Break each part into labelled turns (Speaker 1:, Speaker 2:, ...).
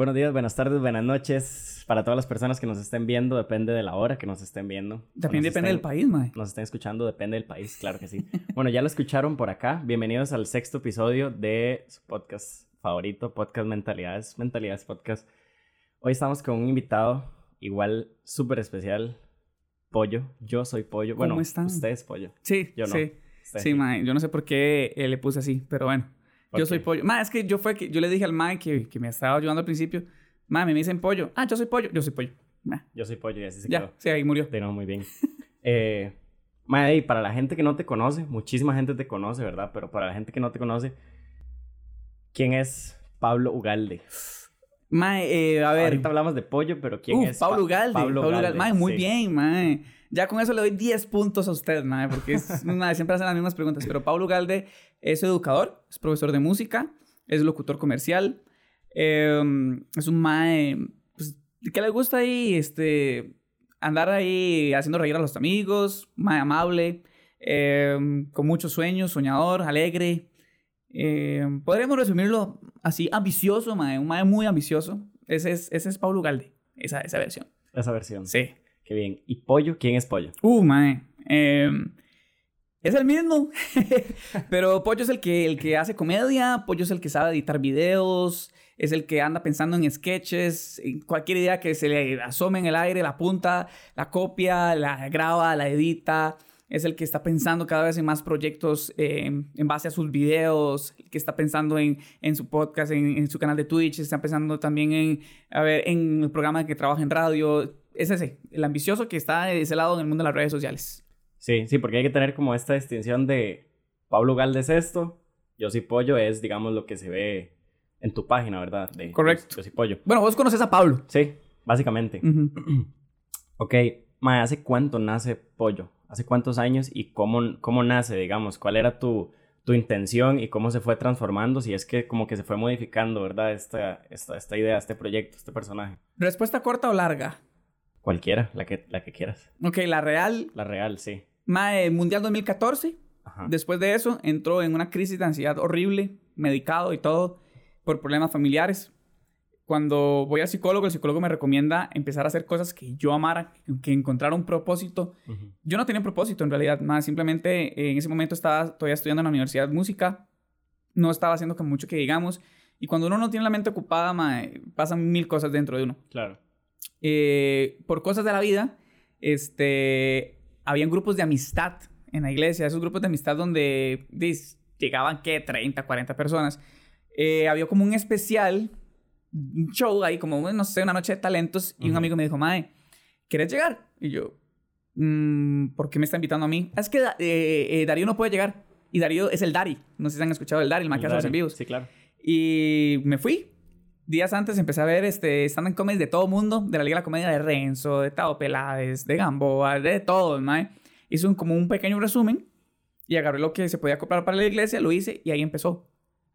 Speaker 1: Buenos días, buenas tardes, buenas noches. Para todas las personas que nos estén viendo, depende de la hora que nos estén viendo.
Speaker 2: También depende del país, mae.
Speaker 1: Nos estén escuchando, depende del país, claro que sí. bueno, ya lo escucharon por acá. Bienvenidos al sexto episodio de su podcast favorito, Podcast Mentalidades, Mentalidades Podcast. Hoy estamos con un invitado igual súper especial, Pollo. Yo soy Pollo.
Speaker 2: ¿Cómo
Speaker 1: bueno,
Speaker 2: están?
Speaker 1: usted es Pollo.
Speaker 2: Sí,
Speaker 1: Yo no.
Speaker 2: sí.
Speaker 1: Usted
Speaker 2: Sí, mae. Yo no sé por qué eh, le puse así, pero bueno. Yo soy pollo. Mae, es que yo fue que yo le dije al mae que, que me estaba ayudando al principio. Mae, me dicen pollo. Ah, yo soy pollo. Yo soy pollo. Mae,
Speaker 1: Yo soy Pollo y así se
Speaker 2: ya,
Speaker 1: quedó.
Speaker 2: sí, ahí murió.
Speaker 1: De muy bien. Eh, mae, y para la gente que no te conoce, muchísima gente te conoce, ¿verdad? Pero para la gente que no te conoce, ¿quién es Pablo Ugalde?
Speaker 2: Mae, eh, a ver.
Speaker 1: Ahorita hablamos de pollo, pero ¿quién es?
Speaker 2: Pablo
Speaker 1: Pa-
Speaker 2: Ugalde. Pablo Ugalde. Mae, muy
Speaker 1: sí.
Speaker 2: bien, mae. Ya con eso le doy 10 puntos a usted, mae, porque es, mae, siempre hacen las mismas preguntas. Pero Pablo Ugalde es educador, es profesor de música, es locutor comercial, eh, es un mae pues, que le gusta ahí este, andar ahí haciendo reír a los amigos, mae amable, eh, con muchos sueños, soñador, alegre. Eh, podríamos resumirlo así, ambicioso, mae, un mae muy ambicioso. Ese es, ese es Pablo Ugalde, esa, esa versión.
Speaker 1: Esa versión.
Speaker 2: Sí.
Speaker 1: Qué bien. ¿Y pollo? ¿Quién es pollo?
Speaker 2: Uh, mae. Em, es el mismo. Pero Pollo es el que, el que hace comedia. Pollo es el que sabe editar videos. Es el que anda pensando en sketches. en cualquier idea que se le asome en el aire, la apunta, la copia, la graba, la edita. Es el que está pensando cada vez en más proyectos eh, en base a sus videos, que está pensando en, en su podcast, en, en su canal de Twitch, está pensando también en, a ver, en el programa que trabaja en radio. Es ese, el ambicioso que está de ese lado en el mundo de las redes sociales.
Speaker 1: Sí, sí, porque hay que tener como esta distinción de Pablo Ugalde es esto, yo soy pollo es, digamos, lo que se ve en tu página, ¿verdad? De,
Speaker 2: Correcto.
Speaker 1: Yo, soy pollo.
Speaker 2: Bueno, vos conoces a Pablo.
Speaker 1: Sí, básicamente.
Speaker 2: Ujú.
Speaker 1: Ok, Mae, ¿hace cuánto nace Pollo? ¿Hace cuántos años y cómo, cómo nace, digamos? ¿Cuál era tu, tu intención y cómo se fue transformando? Si es que como que se fue modificando, ¿verdad? Esta, esta, esta idea, este proyecto, este personaje.
Speaker 2: ¿Respuesta corta o larga?
Speaker 1: Cualquiera, la que, la que quieras.
Speaker 2: Ok, la real,
Speaker 1: La real, sí.
Speaker 2: Mae, Mundial 2014.
Speaker 1: Ajá.
Speaker 2: Después de eso, entró en una crisis de ansiedad horrible, medicado y todo, por problemas familiares. Cuando voy al psicólogo, el psicólogo me recomienda empezar a hacer cosas que yo amara, que encontrar un propósito. Yo no tenía propósito en realidad, más simplemente eh, en ese momento estaba todavía estudiando en la universidad de música, no estaba haciendo como mucho que digamos, y cuando uno no tiene la mente ocupada, mae, pasan mil cosas dentro de uno.
Speaker 1: Claro.
Speaker 2: Eh, por cosas de la vida, este, habían grupos de amistad en la iglesia, esos grupos de amistad donde dis, llegaban, ¿qué? 30, 40 personas. Eh, había como un especial, un show ahí, como, no sé, una noche de talentos, y un amigo me dijo, Mae, ¿quieres llegar? Y yo, "Mm, ¿por qué me está invitando a mí? "Ah, Es que eh, eh, Darío no puede llegar. Y Darío es el Dari. No sé si han escuchado el Dari, el más que hace los en vivos.
Speaker 1: Sí, claro.
Speaker 2: Y me fui. Días antes empecé a ver este, stand-up comedies de todo mundo, de la Liga de la Comedia de Renzo, de Tao Peláez, de Gamboa, de todo, mae. Hice un, como un pequeño resumen y agarré lo que se podía comprar para la iglesia, lo hice y ahí empezó.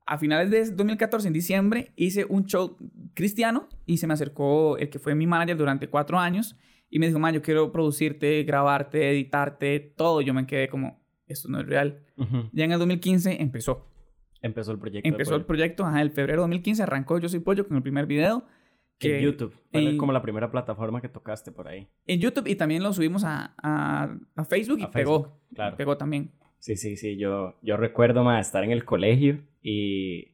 Speaker 2: A finales de 2014, en diciembre, hice un show cristiano y se me acercó el que fue mi manager durante cuatro años y me dijo, man, yo quiero producirte, grabarte, editarte, todo. Yo me quedé como, esto no es real.
Speaker 1: Ujú.
Speaker 2: Ya en el 2015 empezó.
Speaker 1: Empezó el proyecto.
Speaker 2: Empezó el
Speaker 1: Pollo.
Speaker 2: proyecto, ajá, el febrero de 2015 arrancó Yo Soy Pollo con el primer video. Que
Speaker 1: En YouTube.
Speaker 2: En-
Speaker 1: como la primera plataforma que tocaste por ahí.
Speaker 2: En YouTube y también lo subimos a, a, a Facebook y
Speaker 1: A
Speaker 2: pegó.
Speaker 1: Facebook, claro.
Speaker 2: Pegó también.
Speaker 1: Sí, sí, sí. Yo, yo recuerdo más estar en el colegio y.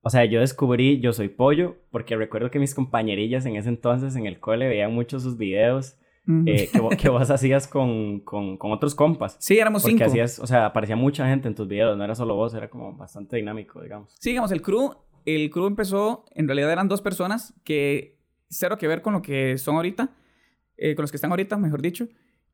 Speaker 1: O sea, yo descubrí Yo Soy Pollo porque recuerdo que mis compañerillas en ese entonces en el cole veían mucho sus videos Eh, que, vo- que vos hacías con, con, con otros compas.
Speaker 2: sí, éramos
Speaker 1: Porque
Speaker 2: cinco.
Speaker 1: hacías, o sea, aparecía mucha gente en tus videos, no era solo vos, era como bastante dinámico, digamos.
Speaker 2: Sí, digamos, el crew, el crew empezó, en realidad eran dos personas que cero que ver con lo que son ahorita, eh, con los que están ahorita, mejor dicho.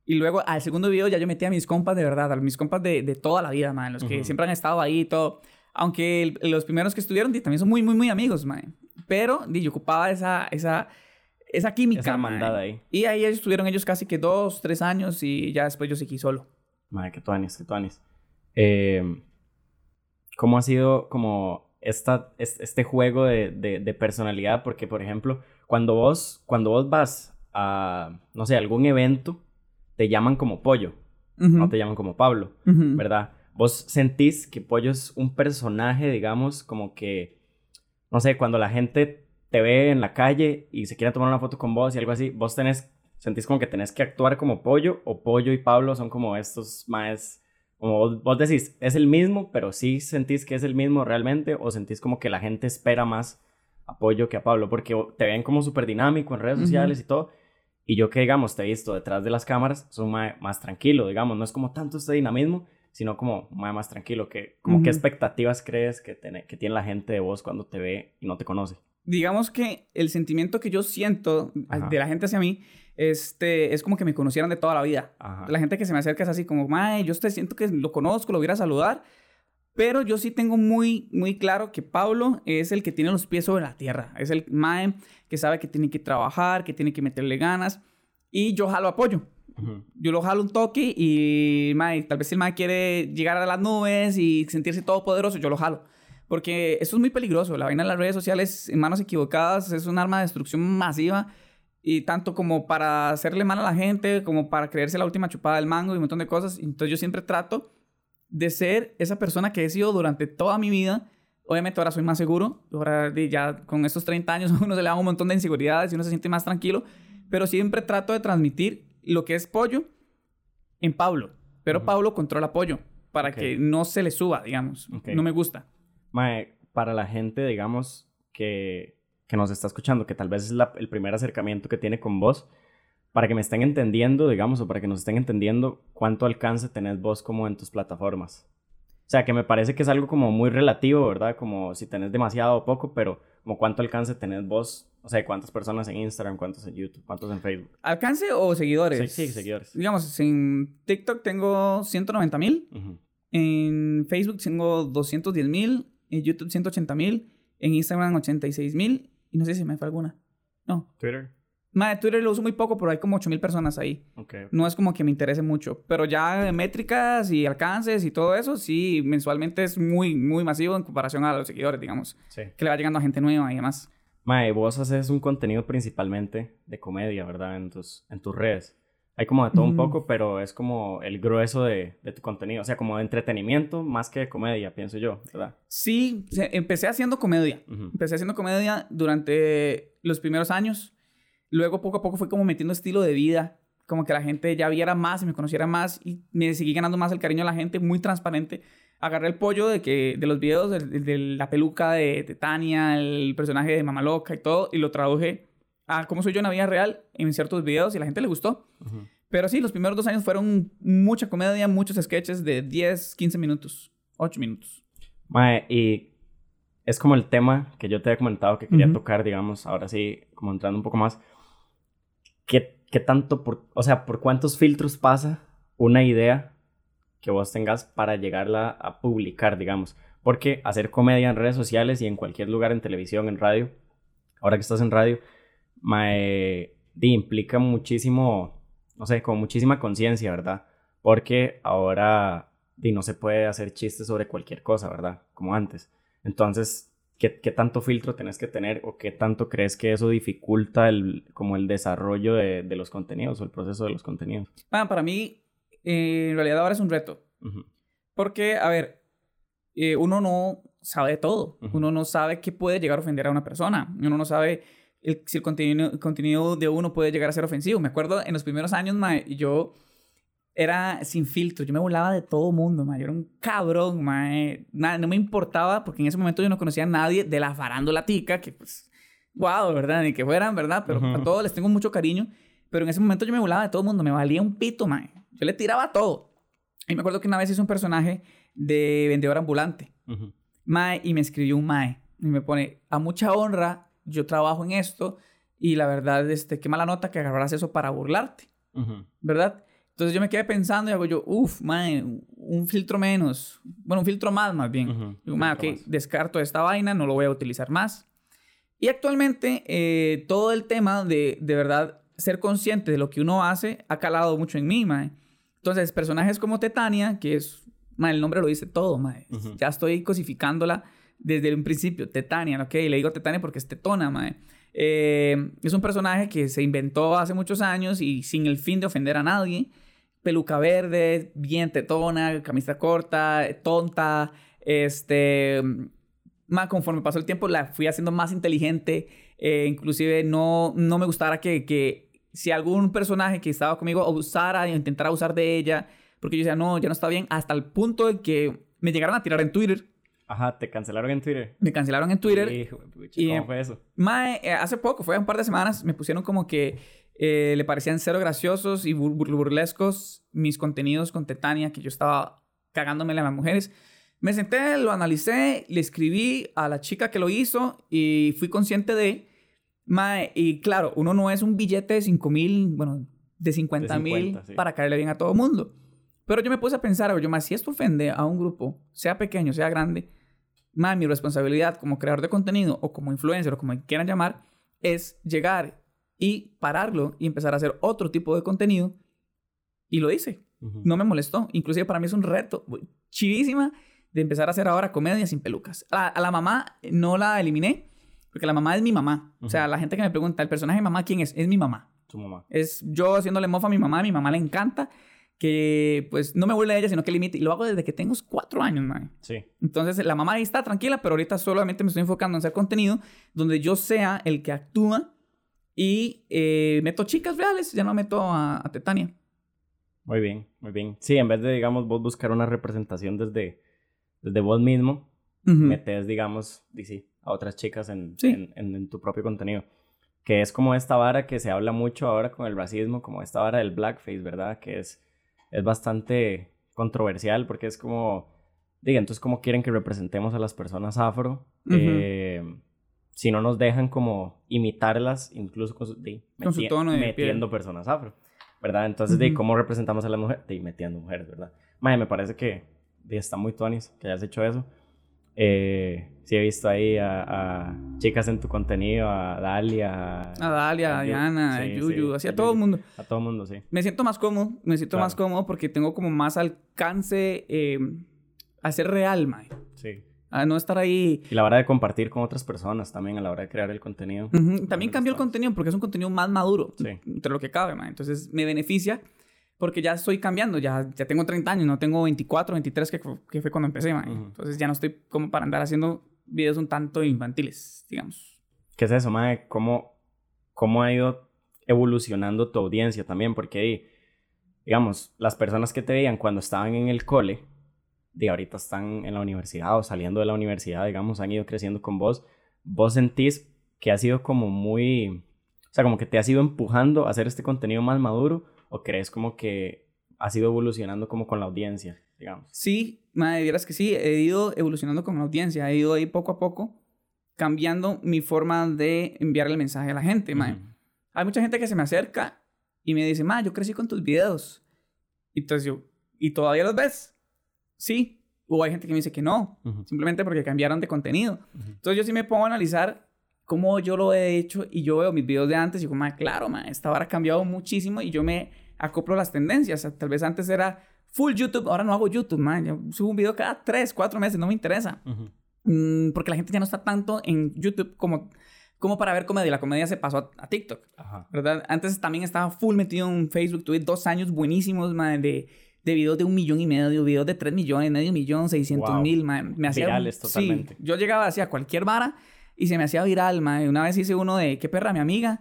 Speaker 2: Y luego al segundo video ya yo metí a mis compas de verdad, a mis compas de, de toda la vida, man, los que
Speaker 1: Ujú.
Speaker 2: siempre han estado ahí y todo. Aunque el- los primeros que estuvieron di, también son muy, muy, muy amigos, man. Pero di, yo ocupaba esa, esa, esa química,
Speaker 1: Esa
Speaker 2: man.
Speaker 1: hermandad ahí.
Speaker 2: Y ahí estuvieron ellos casi que dos, tres años y ya después yo seguí solo.
Speaker 1: Madre, que tuanis, que tuanis. Eh, ¿Cómo ha sido como esta, es- este juego de, de- de personalidad? Porque, por ejemplo, cuando vos, cuando vos vas a, no sé, algún evento, te llaman como pollo, no te llaman como Pablo. ¿verdad? Vos sentís que pollo es un personaje, digamos, como que, no sé, cuando la gente te ve en la calle y se quiere tomar una foto con vos y algo así, vos tenés, sentís como que tenés que actuar como Pollo o Pollo y Pablo son como estos más, como vos, vos decís, es el mismo, pero sí sentís que es el mismo realmente o sentís como que la gente espera más apoyo que a Pablo, porque te ven como súper dinámico en redes sociales y todo. Y yo que, digamos, te he visto detrás de las cámaras, soy más, más tranquilo, digamos, no es como tanto este dinamismo, sino como más, más tranquilo. Que, como ¿Qué expectativas crees que, tiene, que tiene la gente de vos cuando te ve y no te conoce?
Speaker 2: Digamos que el sentimiento que yo siento de la gente hacia mí este, es como que me conocieran de toda la vida. La gente que se me acerca es así como, mae, yo te siento que lo conozco, lo voy a saludar, pero yo sí tengo muy, muy claro que Pablo es el que tiene los pies sobre la tierra. Es el mae que sabe que tiene que trabajar, que tiene que meterle ganas. Y yo jalo apoyo. Yo lo jalo un toque y mae, tal vez si el mae quiere llegar a las nubes y sentirse todopoderoso, yo lo jalo. Porque eso es muy peligroso. La vaina de las redes sociales en manos equivocadas es un arma de destrucción masiva. Y tanto como para hacerle mal a la gente, como para creerse la última chupada del mango y un montón de cosas. Entonces yo siempre trato de ser esa persona que he sido durante toda mi vida. Obviamente ahora soy más seguro, ahora ya con estos 30 años uno se le da un montón de inseguridades y uno se siente más tranquilo, pero siempre trato de transmitir lo que es pollo en Pablo, pero Pablo controla pollo para que no se le suba, digamos. No me gusta.
Speaker 1: Mae, para la gente, digamos, que, que nos está escuchando, que tal vez es el primer acercamiento que tiene con vos, para que me estén entendiendo, digamos, o para que nos estén entendiendo cuánto alcance tenés vos como en tus plataformas. O sea, que me parece que es algo como muy relativo, ¿verdad? Como si tenés demasiado o poco, pero como cuánto alcance tenés vos, o sea, cuántas personas en Instagram, cuántos en YouTube, cuántos en Facebook.
Speaker 2: ¿Alcance o seguidores?
Speaker 1: Sí, sí seguidores.
Speaker 2: Digamos, en TikTok tengo 190 mil, en Facebook tengo 210 mil, en YouTube 180 mil, en Instagram 86 mil, y no sé si me fue alguna. No.
Speaker 1: Twitter.
Speaker 2: Madre, Twitter lo uso muy poco, pero hay como 8000 personas ahí. No es como que me interese mucho. Pero ya de métricas y alcances y todo eso, sí, mensualmente es muy, muy masivo en comparación a los seguidores, digamos. Sí. Que le va llegando a gente nueva y demás.
Speaker 1: Mae, vos haces un contenido principalmente de comedia, ¿verdad? En tus, en tus redes. Hay como de todo un poco, pero es como el grueso de, de, tu contenido. O sea, como de entretenimiento más que de comedia, pienso yo, ¿verdad?
Speaker 2: Sí, empecé haciendo comedia. Empecé haciendo comedia durante los primeros años. Luego poco a poco fue como metiendo estilo de vida, como que la gente ya viera más y me conociera más y me seguí ganando más el cariño de la gente, muy transparente. Agarré el pollo de, que, de los videos, de, la peluca de, Tania, el personaje de Mamá Loca y todo, y lo traduje a cómo soy yo en la vida real en ciertos videos y a la gente le gustó. Pero sí, los primeros dos años fueron mucha comedia, muchos sketches de 10, 15 minutos, 8 minutos.
Speaker 1: Mae, y es como el tema que yo te había comentado que quería tocar, digamos, ahora sí, como entrando un poco más. ¿qué, qué tanto, por, o sea, por cuántos filtros pasa una idea que vos tengas para llegarla a publicar, digamos? Porque hacer comedia en redes sociales y en cualquier lugar, en televisión, en radio, ahora que estás en radio, me, implica muchísimo, no sé, con muchísima conciencia, ¿verdad? Porque ahora no se puede hacer chistes sobre cualquier cosa, ¿verdad? Como antes. Entonces, ¿Qué, tanto filtro tenés que tener o qué tanto crees que eso dificulta el, como el desarrollo de, los contenidos o el proceso de los contenidos?
Speaker 2: Ah, para mí, eh, en realidad ahora es un reto. Porque, a ver, eh, uno no sabe todo. Uno no sabe qué puede llegar a ofender a una persona. Uno no sabe si el contenido, contenido de uno puede llegar a ser ofensivo. Me acuerdo en los primeros años, yo era sin filtro. Yo me volaba de todo mundo, ma. Yo era un cabrón, ma. Nada, no me importaba porque en ese momento yo no conocía a nadie de la farándula tica, que pues, wow, ¿verdad? Ni que fueran, ¿verdad? Pero a todos les tengo mucho cariño. Pero en ese momento yo me volaba de todo mundo, me valía un pito, ma. Yo le tiraba todo. Y me acuerdo que una vez hice un personaje de vendedor ambulante, mae, y me escribió un mae. Y me pone, a mucha honra, yo trabajo en esto, y la verdad, este, qué mala nota que agarraras eso para burlarte, ¿verdad? Entonces yo me quedé pensando y hago yo, uff, mae, un filtro menos. Bueno, un filtro más, más bien. Digo, mae, ok, descarto esta vaina, no lo voy a utilizar más. Y actualmente eh, todo el tema de, de verdad, ser consciente de lo que uno hace ha calado mucho en mí, mae. Entonces, personajes como Tetania, que es, mae, el nombre lo dice todo, mae. Ya estoy cosificándola desde un principio, Tetania, ¿ok? Le digo Tetania porque es tetona, mae. Eh, es un personaje que se inventó hace muchos años y sin el fin de ofender a nadie peluca verde, bien tetona, camisa corta, tonta, este... más conforme pasó el tiempo, la fui haciendo más inteligente. Eh, inclusive no, no me gustara que, que si algún personaje que estaba conmigo usara y intentara usar de ella, porque yo decía, no, ya no está bien, hasta el punto de que me llegaron a tirar en Twitter.
Speaker 1: Ajá, te cancelaron en Twitter.
Speaker 2: Me cancelaron en Twitter.
Speaker 1: Hijo pucha,
Speaker 2: Y,
Speaker 1: ¿Cómo fue eso?
Speaker 2: Mae, eh, hace poco, fue un par de semanas, me pusieron como que eh, le parecían cero graciosos y bur- bur- burlescos mis contenidos con Tetania, que yo estaba cagándomele a las mujeres. Me senté, lo analicé, le escribí a la chica que lo hizo y fui consciente de... Mae, y claro, uno no es un billete de 5 mil, bueno, de 50 mil
Speaker 1: 50, sí.
Speaker 2: para caerle bien a todo mundo. Pero yo me puse a pensar, yo más si esto ofende a un grupo, sea pequeño, sea grande, más mi responsabilidad como creador de contenido o como influencer o como quieran llamar, es llegar y pararlo y empezar a hacer otro tipo de contenido. Y lo hice.
Speaker 1: Ujú.
Speaker 2: No me molestó. Inclusive para mí es un reto güey, chivísima de empezar a hacer ahora comedia sin pelucas. A, a la mamá no la eliminé porque la mamá es mi mamá. O sea, la gente que me pregunta, ¿el personaje de mamá quién es? Es mi mamá.
Speaker 1: Tu mamá.
Speaker 2: Es yo haciéndole mofa a mi mamá, a mi mamá le encanta que pues no me burle de ella, sino que limite. Y lo hago desde que tengo cuatro años, man.
Speaker 1: Sí.
Speaker 2: Entonces la mamá ahí está tranquila, pero ahorita solamente me estoy enfocando en hacer contenido donde yo sea el que actúa y eh, meto chicas reales, ya no meto a, a Tetania.
Speaker 1: Muy bien, muy bien. Sí, en vez de, digamos, vos buscar una representación desde, desde vos mismo,
Speaker 2: Ujú.
Speaker 1: metes, digamos, sí, a otras chicas en,
Speaker 2: Sí.
Speaker 1: en, en- en tu propio contenido. Que es como esta vara que se habla mucho ahora con el racismo, como esta vara del blackface, ¿verdad? Que es, es bastante controversial porque es como, diga, entonces, ¿cómo quieren que representemos a las personas afro? Eh, si no nos dejan como imitarlas, incluso con su, di,
Speaker 2: Con su
Speaker 1: meti-
Speaker 2: tono de piel.
Speaker 1: metiendo personas afro, ¿verdad? Entonces, di,
Speaker 2: Ujú.
Speaker 1: ¿cómo representamos a las mujeres? Di, metiendo mujeres, ¿verdad? Mae, me parece que di, está muy tonis que hayas hecho eso. Eh, sí he visto ahí a, a chicas en tu contenido, a Dalia,
Speaker 2: A Dalia, a
Speaker 1: a Yu-
Speaker 2: Diana, a Yuyu,
Speaker 1: sí,
Speaker 2: así a todo el mundo.
Speaker 1: a todo el mundo, sí.
Speaker 2: Me siento más cómodo, me siento más cómodo porque tengo como más alcance eh, a ser real, mae.
Speaker 1: Sí.
Speaker 2: A no estar ahí
Speaker 1: Y la hora de compartir con otras personas también a la hora de crear el contenido.
Speaker 2: También
Speaker 1: También
Speaker 2: cambió el contenido porque es un contenido más maduro,
Speaker 1: Sí.
Speaker 2: entre lo que cabe, man. Entonces me beneficia porque ya estoy cambiando, ya, ya tengo 30 años, no tengo 24, 23 que, que fue cuando empecé, man.
Speaker 1: Ujú.
Speaker 2: Entonces ya no estoy como para andar haciendo videos un tanto infantiles, digamos.
Speaker 1: ¿Qué es eso, mae? ¿Cómo, ¿Cómo ha ido evolucionando tu audiencia también? Porque, di, digamos, las personas que te veían cuando estaban en el cole, de ahorita están en la universidad o saliendo de la universidad, digamos, han ido creciendo con vos. ¿Vos sentís que ha sido como muy... O sea, como que te has ido empujando a hacer este contenido más maduro? ¿O crees como que has ido evolucionando como con la audiencia, digamos?
Speaker 2: Sí, madre, vieras que sí, he ido evolucionando con la audiencia, he ido ahí poco a poco cambiando mi forma de enviar el mensaje a la gente.
Speaker 1: Ujú.
Speaker 2: Hay mucha gente que se me acerca y me dice, ma, yo crecí con tus videos. Y entonces yo, ¿y todavía los ves? Sí. O hay gente que me dice que no, simplemente porque cambiaron de contenido.
Speaker 1: Ujú.
Speaker 2: Entonces yo sí me pongo a analizar cómo yo lo he hecho y yo veo mis videos de antes y digo, ma, claro, ma, esta vara ha cambiado muchísimo y yo me acoplo las tendencias. Tal vez antes era full YouTube, ahora no hago YouTube, ma. Yo subo un video cada tres, cuatro meses, no me interesa.
Speaker 1: Ujú.
Speaker 2: Mm, porque la gente ya no está tanto en YouTube como, como para ver comedia. La comedia se pasó a, a TikTok.
Speaker 1: Ajá.
Speaker 2: ¿verdad? Antes también estaba full metido en Facebook. Tuve dos años buenísimos, man, de, de videos de un millón y medio, videos de tres millones, medio millón, seiscientos
Speaker 1: Wow.
Speaker 2: mil, man. Me hacía,
Speaker 1: Virales
Speaker 2: sí,
Speaker 1: totalmente.
Speaker 2: yo llegaba hacia cualquier vara y se me hacía viral, man. Una vez hice uno de ¿Qué perra mi amiga?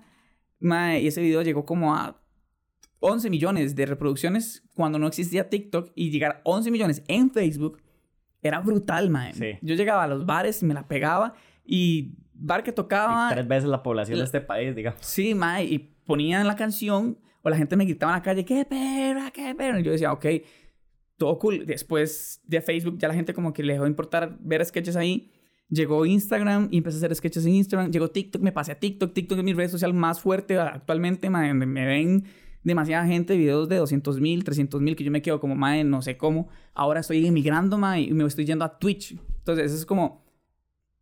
Speaker 2: Man, y ese video llegó como a 11 millones de reproducciones cuando no existía TikTok y llegar a 11 millones en Facebook era brutal.
Speaker 1: Sí.
Speaker 2: Yo llegaba a los bares y me la pegaba y bar que tocaba...
Speaker 1: Y tres veces la población de este país, digamos.
Speaker 2: Sí, mae, y ponían la canción o la gente me gritaba en la calle, ¡qué perra, qué perra! Y yo decía, ok, todo cool. Después de Facebook ya la gente como que le dejó de importar ver sketches ahí. Llegó Instagram y empecé a hacer sketches en Instagram. Llegó TikTok, me pasé a TikTok. TikTok es mi red social más fuerte actualmente, me ven demasiada gente, videos de 200 mil, 300 mil, que yo me quedo como, mae, no sé cómo. Ahora estoy emigrando, mae, y me estoy yendo a Twitch. Entonces, es como,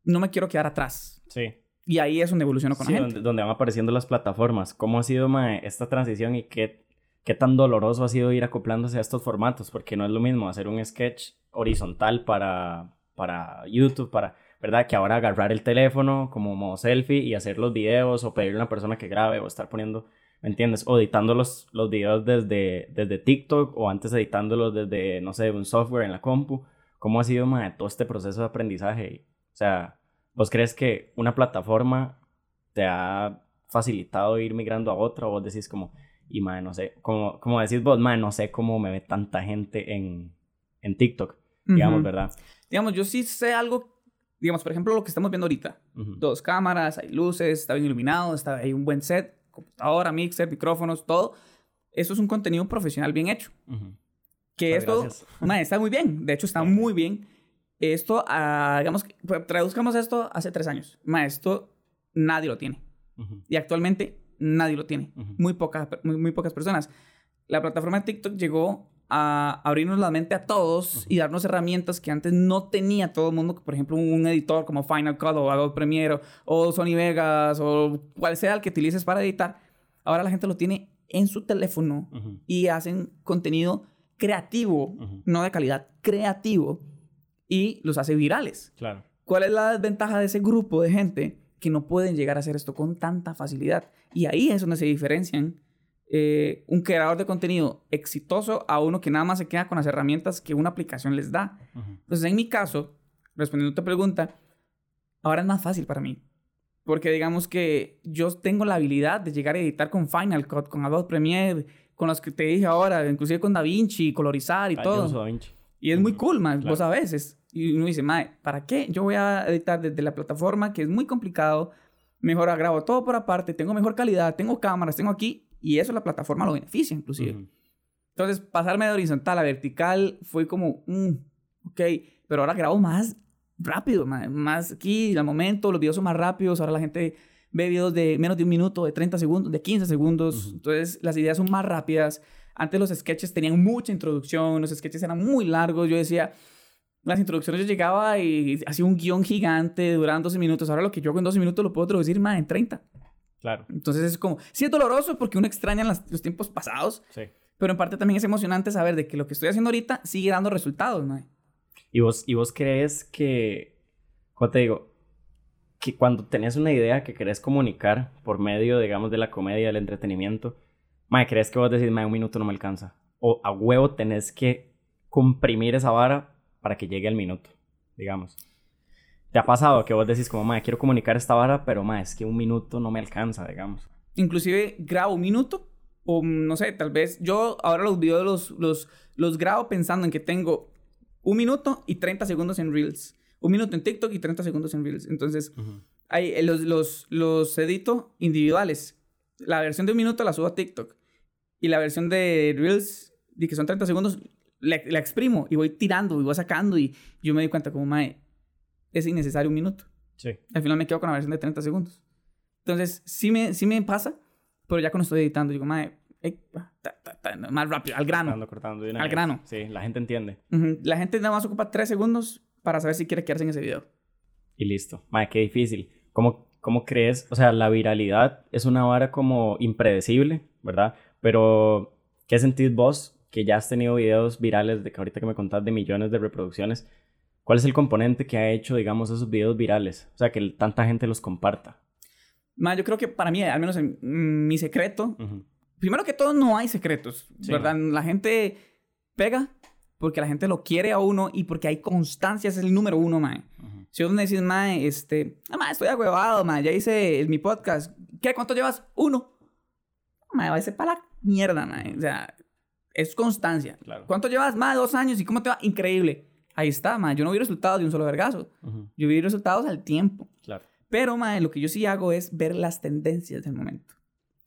Speaker 2: no me quiero quedar atrás.
Speaker 1: Sí.
Speaker 2: Y ahí es donde evoluciono con
Speaker 1: Sí,
Speaker 2: la gente.
Speaker 1: donde, donde van apareciendo las plataformas. ¿Cómo ha sido mae, esta transición y qué, qué tan doloroso ha sido ir acoplándose a estos formatos? Porque no es lo mismo hacer un sketch horizontal para, para YouTube, para, ¿verdad? Que ahora agarrar el teléfono como modo selfie y hacer los videos o pedirle a una persona que grabe o estar poniendo, ¿me entiendes? O editando los, los videos desde, desde TikTok o antes editándolos desde, no sé, un software en la compu. ¿Cómo ha sido todo este proceso de aprendizaje? O sea, ¿Vos crees que una plataforma te ha facilitado ir migrando a otra o vos decís como, y madre, no sé, como, como decís vos, madre, no sé cómo me ve tanta gente en, en TikTok, digamos. ¿verdad?
Speaker 2: Digamos, yo sí sé algo, digamos, por ejemplo, lo que estamos viendo ahorita. Dos cámaras, hay luces, está bien iluminado, está, hay un buen set, computadora, mixer, micrófonos, todo. Eso es un contenido profesional bien hecho.
Speaker 1: Ujú.
Speaker 2: Que
Speaker 1: Muchas
Speaker 2: esto, está muy bien. De hecho, está muy bien. Esto, ah, digamos, que- pues, traduzcamos esto hace tres años. Mae, esto nadie lo tiene.
Speaker 1: Ujú.
Speaker 2: Y actualmente nadie lo tiene. Muy, pocas, muy, muy pocas personas. La plataforma de TikTok llegó a abrirnos la mente a todos y darnos herramientas que antes no tenía todo el mundo. Por ejemplo, un editor como Final Cut o Adobe Premiere o Sony Vegas o cual sea el que utilices para editar. Ahora la gente lo tiene en su teléfono y hacen contenido creativo, no de calidad, creativo, y los hace virales.
Speaker 1: Claro.
Speaker 2: ¿Cuál es la desventaja de ese grupo de gente que no pueden llegar a hacer esto con tanta facilidad? Y ahí es donde se diferencian eh, un creador de contenido exitoso a uno que nada más se queda con las herramientas que una aplicación les da.
Speaker 1: Ujú.
Speaker 2: Entonces, en mi caso, respondiendo a tu pregunta, ahora es más fácil para mí. Porque digamos que yo tengo la habilidad de llegar a editar con Final Cut, con Adobe Premiere, con los que te dije ahora, inclusive con DaVinci, colorizar y
Speaker 1: Ah,
Speaker 2: todo.
Speaker 1: DaVinci.
Speaker 2: Y es muy cool, man.
Speaker 1: claro.
Speaker 2: Vos a veces. Y uno dice, mae, ¿para qué? Yo voy a editar desde la plataforma, que es muy complicado. Mejor grabo todo por aparte, tengo mejor calidad, tengo cámaras, tengo aquí. Y eso la plataforma lo beneficia, inclusive.
Speaker 1: Ujú.
Speaker 2: Entonces, pasarme de horizontal a vertical fue como, mm, ok, pero ahora grabo más rápido, ma- más aquí, al momento, los videos son más rápidos, ahora la gente ve videos de menos de un minuto, de 30 segundos, de 15 segundos,
Speaker 1: Ujú.
Speaker 2: entonces las ideas son más rápidas. Antes los sketches tenían mucha introducción, los sketches eran muy largos, yo decía, las introducciones yo llegaba y hacía un guion gigante, duraban 12 minutos, ahora lo que yo hago en 12 minutos lo puedo traducir más en 30.
Speaker 1: Claro.
Speaker 2: Entonces es como, sí es doloroso porque uno extraña las- los tiempos pasados,
Speaker 1: Sí.
Speaker 2: pero en parte también es emocionante saber de que lo que estoy haciendo ahorita sigue dando resultados, ¿no?
Speaker 1: ¿Y vos, ¿Y vos crees que, ¿cómo te digo? Que cuando tenés una idea que querés comunicar por medio, digamos, de la comedia, del entretenimiento, mae, ¿crees que vos decís, mae, un minuto no me alcanza? O a huevo tenés que comprimir esa vara para que llegue al minuto, digamos. ¿Te ha pasado que vos decís como, mae, quiero comunicar esta vara, pero, mae, es que un minuto no me alcanza, digamos?
Speaker 2: Inclusive grabo un minuto o no sé, tal vez yo ahora los videos los, los, los grabo pensando en que tengo un minuto y 30 segundos en Reels. Un minuto en TikTok y 30 segundos en Reels. Entonces, hay, eh, los, los, los edito individuales. La versión de un minuto la subo a TikTok. Y la versión de Reels, de que son 30 segundos, la, la exprimo y voy tirando y voy sacando. Y yo me di cuenta como, mae, es innecesario un minuto.
Speaker 1: Sí.
Speaker 2: Al final me quedo con la versión de 30 segundos. Entonces, sí me, sí me pasa, pero ya cuando estoy editando, digo, ey, ta, ta, ta, más rápido, al grano.
Speaker 1: Cortando, cortando
Speaker 2: Al
Speaker 1: vez.
Speaker 2: grano.
Speaker 1: Sí, la gente entiende.
Speaker 2: Ujú. La gente nada más ocupa 3 segundos para saber si quiere quedarse en ese video.
Speaker 1: Y listo. Mae, qué difícil. ¿Cómo, ¿Cómo crees? O sea, la viralidad es una vara como impredecible, ¿verdad? Pero, ¿qué sentís vos que ya has tenido videos virales de que ahorita que me contás de millones de reproducciones? ¿Cuál es el componente que ha hecho, digamos, esos videos virales? O sea, que tanta gente los comparta.
Speaker 2: Mae, yo creo que para mí, al menos en mm, mi secreto,
Speaker 1: Ujú.
Speaker 2: primero que todo no hay secretos,
Speaker 1: Sí.
Speaker 2: ¿verdad? La gente pega porque la gente lo quiere a uno y porque hay constancia, ese es el número uno, mae.
Speaker 1: Ujú.
Speaker 2: Si vos me decís, mae, este, ah, mae, estoy agüevado, mae, ya hice mi podcast. ¿Qué? ¿Cuánto llevas? Uno. Mae, va a ser para la mierda, mae. O sea, es constancia.
Speaker 1: Claro.
Speaker 2: ¿Cuánto llevas? Más dos años. ¿Y cómo te va? Increíble. Ahí está, mae. Yo no vi resultados de un solo vergazo. Yo vi resultados al tiempo.
Speaker 1: Claro.
Speaker 2: Pero, mae, lo que yo sí hago es ver las tendencias del momento.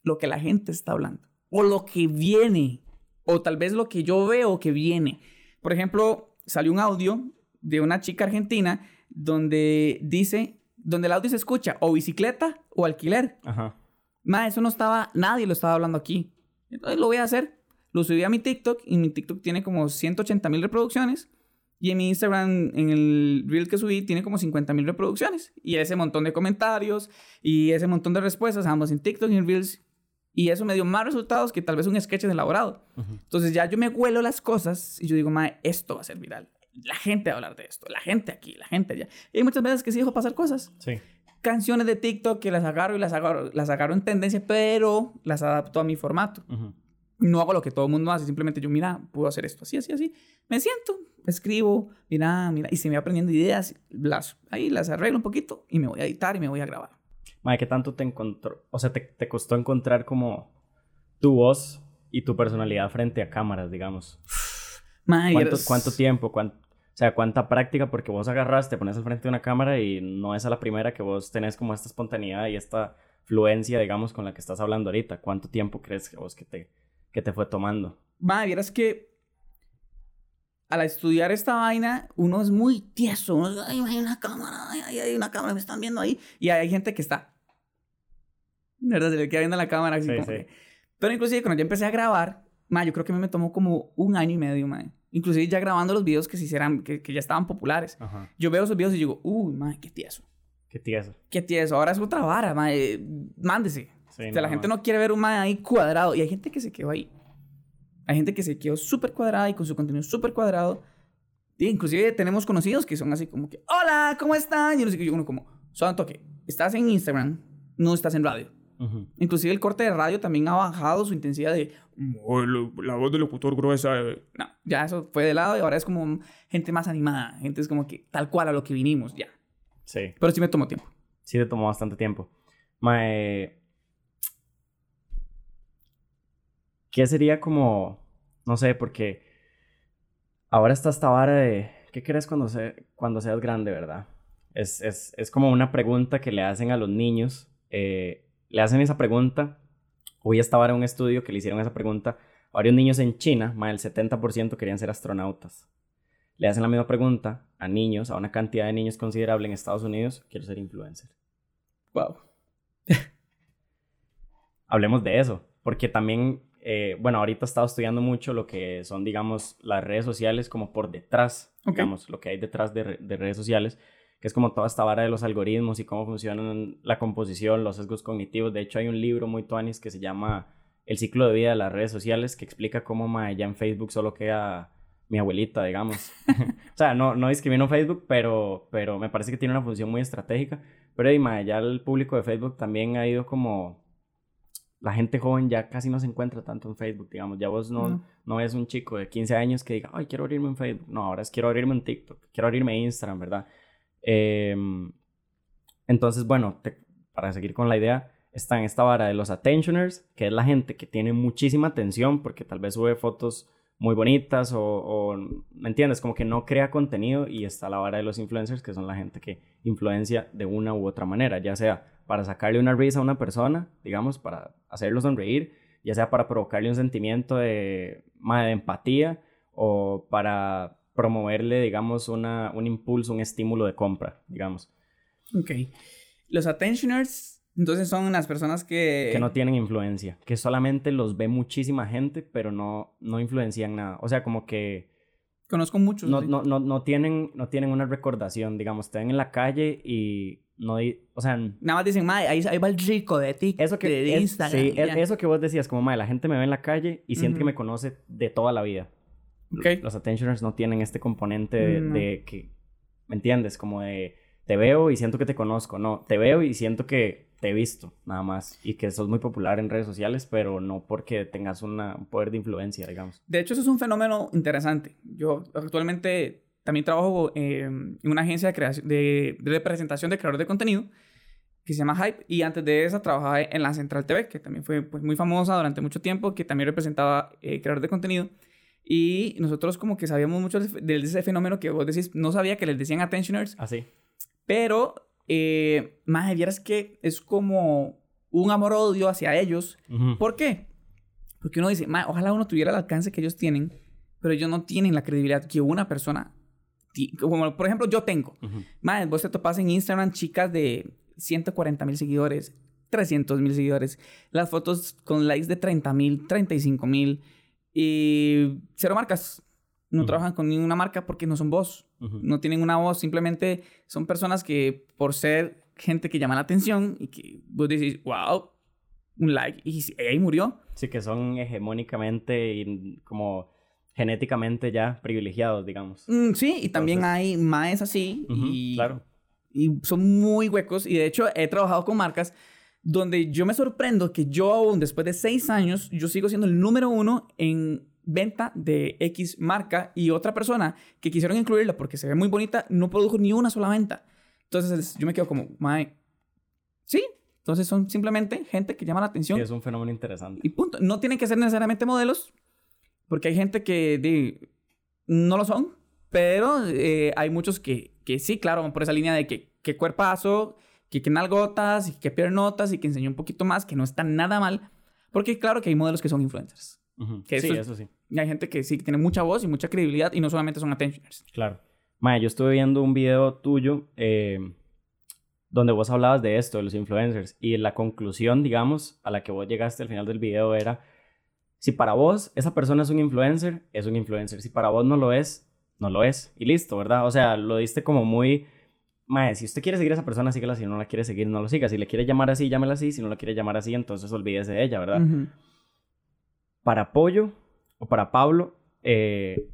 Speaker 2: Lo que la gente está hablando. O lo que viene. O tal vez lo que yo veo que viene. Por ejemplo, salió un audio de una chica argentina donde dice, donde el audio se escucha o bicicleta o alquiler.
Speaker 1: Ajá.
Speaker 2: Ma, eso no estaba, nadie lo estaba hablando aquí. Entonces lo voy a hacer. Lo subí a mi TikTok y mi TikTok tiene como 180 mil reproducciones. Y en mi Instagram, en el reel que subí, tiene como 50 mil reproducciones. Y ese montón de comentarios y ese montón de respuestas, ambos en TikTok y en Reels. Y eso me dio más resultados que tal vez un sketch elaborado.
Speaker 1: Ujú.
Speaker 2: Entonces ya yo me huelo las cosas y yo digo, ma, esto va a ser viral. La gente va a hablar de esto. La gente aquí, la gente allá. Y hay muchas veces que sí dejo pasar cosas
Speaker 1: Sí.
Speaker 2: canciones de TikTok que las agarro y las agarro, las agarro en tendencia, pero las adapto a mi formato.
Speaker 1: Ujú.
Speaker 2: No hago lo que todo el mundo hace, simplemente yo, mira, puedo hacer esto así, así, así. Me siento, escribo, mira, mira, y se me va aprendiendo ideas, las, ahí las arreglo un poquito y me voy a editar y me voy a grabar.
Speaker 1: Mae, ¿qué tanto te encontró? O sea, te, te costó encontrar como tu voz y tu personalidad frente a cámaras, digamos.
Speaker 2: Mae,
Speaker 1: ¿Cuánto,
Speaker 2: eres-
Speaker 1: cuánto tiempo? cuán- o sea, ¿cuánta práctica? Porque vos agarras, te pones al frente de una cámara y no es a la primera que vos tenés como esta espontaneidad y esta fluencia, digamos, con la que estás hablando ahorita. ¿Cuánto tiempo crees que vos que te, que te fue tomando?
Speaker 2: Mae, vieras que al estudiar esta vaina, uno es muy tieso. Uno ay, hay una cámara, ay, ay, hay una cámara, me están viendo ahí. Y hay gente que está. ¿Verdad? Se le queda viendo la cámara así
Speaker 1: Sí,
Speaker 2: como
Speaker 1: sí.
Speaker 2: que- Pero inclusive cuando yo empecé a grabar, mae, yo creo que me tomó como un año y medio, mae. Inclusive ya grabando los videos que se hicieran, que, que ya estaban populares.
Speaker 1: Ajá.
Speaker 2: Yo veo esos videos y digo, uy, mae, qué tieso.
Speaker 1: Qué tieso.
Speaker 2: Qué tieso. Ahora es otra vara, mae. Mándese.
Speaker 1: Sí,
Speaker 2: O sea, la gente no quiere ver un mae ahí cuadrado. Y hay gente que se quedó ahí. Hay gente que se quedó súper cuadrada y con su contenido súper cuadrado. Inclusive tenemos conocidos que son así como que, hola, ¿cómo están? Y no sé qué, yo uno como, solo toque, estás en Instagram, no estás en radio.
Speaker 1: Ujú.
Speaker 2: Inclusive el corte de radio también ha bajado su intensidad de, "Oh, la voz del locutor gruesa. eh". No, ya eso fue de lado y ahora es como gente más animada. Gente es como que tal cual a lo que vinimos, ya.
Speaker 1: Sí.
Speaker 2: Pero sí me tomó tiempo.
Speaker 1: Sí te tomó bastante tiempo. Mae, ¿Qué sería como, no sé, porque ahora está esta vara de, ¿qué crees cuando, se, cuando seas grande, verdad? Es, es, es como una pregunta que le hacen a los niños. eh, le hacen esa pregunta. Hoy estaba en un estudio que le hicieron esa pregunta a varios niños en China, más del 70% querían ser astronautas. Le hacen la misma pregunta a niños, a una cantidad de niños considerable en Estados Unidos, quiero ser influencer.
Speaker 2: Wow.
Speaker 1: hablemos de eso, porque también, eh, bueno, ahorita he estado estudiando mucho lo que son, digamos, las redes sociales como por detrás,
Speaker 2: Ok.
Speaker 1: digamos, lo que hay detrás de, re- de redes sociales, que es como toda esta vara de los algoritmos y cómo funcionan la composición, los sesgos cognitivos. De hecho, hay un libro muy tuanis que se llama El ciclo de vida de las redes sociales, que explica cómo ma, ya en Facebook solo queda mi abuelita, digamos. o sea, no, no discrimino Facebook, pero, pero me parece que tiene una función muy estratégica. Pero y, ma, ya el público de Facebook también ha ido como la gente joven ya casi no se encuentra tanto en Facebook, digamos. Ya vos no,
Speaker 2: No.
Speaker 1: no es un chico de 15 años que diga, ay, quiero abrirme en Facebook. No, ahora es quiero abrirme en TikTok, quiero abrirme en Instagram, ¿verdad? Em, entonces, bueno, te- para seguir con la idea, está en esta vara de los attentioners, que es la gente que tiene muchísima atención porque tal vez sube fotos muy bonitas o, o, ¿me entiendes? Como que no crea contenido y está la vara de los influencers, que son la gente que influencia de una u otra manera, ya sea para sacarle una risa a una persona, digamos, para hacerlo sonreír, ya sea para provocarle un sentimiento de, de empatía o para promoverle, digamos, una, un impulso, un estímulo de compra, digamos,
Speaker 2: Ok. Los attentioners, entonces son las personas que...
Speaker 1: que no tienen influencia, que solamente los ve muchísima gente, pero no, no influencian nada. O sea, como que
Speaker 2: Conozco muchos.
Speaker 1: no,
Speaker 2: sí.
Speaker 1: no, no, no, tienen, no tienen una recordación, digamos, ven en la calle y no, o sea,
Speaker 2: Nada más dicen, mae, ahí, ahí va el rico de TikTok,
Speaker 1: eso que,
Speaker 2: de
Speaker 1: es-
Speaker 2: Instagram.
Speaker 1: sí, es- eso que vos decías, como, madre, la gente me ve en la calle y siente que
Speaker 2: Ujú.
Speaker 1: me conoce de toda la vida.
Speaker 2: Ok.
Speaker 1: Los attentioners no tienen este componente de,
Speaker 2: No.
Speaker 1: de que, ¿me entiendes? Como de, te veo y siento que te conozco. No, te veo y siento que te he visto, nada más. Y que sos muy popular en redes sociales, pero no porque tengas una- un poder de influencia, digamos.
Speaker 2: De hecho, eso es un fenómeno interesante. Yo actualmente también trabajo eh, en una agencia de, creación, de, de representación de creadores de contenido que se llama Hype. Y antes de esa trabajaba en la Central TV, que también fue pues, muy famosa durante mucho tiempo, que también representaba eh, creadores de contenido. Y nosotros como que sabíamos mucho de ese fenómeno que vos decís, no sabía que les decían attentioners,
Speaker 1: Así.
Speaker 2: pero, eh, más vieras que es como un amor-odio hacia ellos.
Speaker 1: Ujú.
Speaker 2: ¿Por qué? Porque uno dice, "Ma, ojalá uno tuviera el alcance que ellos tienen, pero ellos no tienen la credibilidad que una persona, como por ejemplo yo tengo.
Speaker 1: Ujú.
Speaker 2: Madre, vos te topas en Instagram chicas de 140 mil seguidores, 300 mil seguidores, las fotos con likes de 30 mil, 35 mil y cero marcas. No
Speaker 1: Ujú.
Speaker 2: trabajan con ninguna marca porque no son voz,
Speaker 1: Ujú.
Speaker 2: no tienen una voz, simplemente son personas que por ser gente que llama la atención y que vos decís, wow, un like y ahí murió.
Speaker 1: Sí, que son hegemónicamente como genéticamente ya privilegiados, digamos.
Speaker 2: Mm, sí, y también
Speaker 1: Entonces-
Speaker 2: hay maes así
Speaker 1: Ujú,
Speaker 2: y,
Speaker 1: Claro.
Speaker 2: y son muy huecos. Y de hecho he trabajado con marcas donde yo me sorprendo que yo aún después de seis años, yo sigo siendo el número uno en venta de X marca y otra persona que quisieron incluirla porque se ve muy bonita no produjo ni una sola venta. Entonces yo me quedo como, mae, sí. Entonces son simplemente gente que llama la atención.
Speaker 1: es un fenómeno interesante.
Speaker 2: Y punto. No tienen que ser necesariamente modelos, porque hay gente que no lo son, pero eh, hay muchos que, que sí, claro, van por esa línea de que, que cuerpazo, que, que nalgotas, y que piernotas, y que enseñó un poquito más, que no está nada mal. Porque claro que hay modelos que son influencers.
Speaker 1: que sí, eso, sí.
Speaker 2: Y hay gente que sí que tiene mucha voz y mucha credibilidad y no solamente son attentioners.
Speaker 1: Claro. Maya, yo estuve viendo un video tuyo eh, donde vos hablabas de esto, de los influencers, y la conclusión, digamos, a la que vos llegaste al final del video era, si para vos esa persona es un influencer, es un influencer. Si para vos no lo es, no lo es. Y listo, ¿verdad? O sea, lo diste como muy... Mae, si usted quiere seguir a esa persona, síguela. Si no la quiere seguir, no lo siga. Si le quiere llamar así, llámela así. Si no la quiere llamar así, entonces olvídese de ella, ¿verdad? Para Pollo o para Pablo, eh,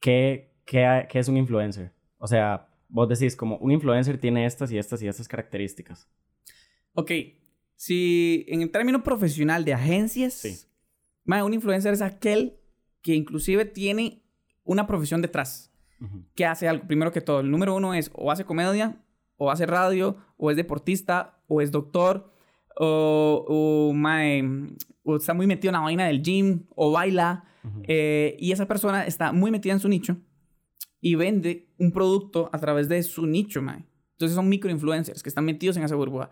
Speaker 1: ¿qué, qué, qué es un influencer? O sea, vos decís como un influencer tiene estas y estas y estas características.
Speaker 2: Ok, si en el término profesional de agencias, sí. Un influencer es aquel que inclusive tiene una profesión detrás, que hace algo. Primero que todo, el número uno es o hace comedia, o hace radio, o es deportista, o es doctor, o, o, está muy metido en la vaina del gym, o baila, eh, y esa persona está muy metida en su nicho y vende un producto a través de su nicho, mae. Entonces son microinfluencers que están metidos en esa burbuja.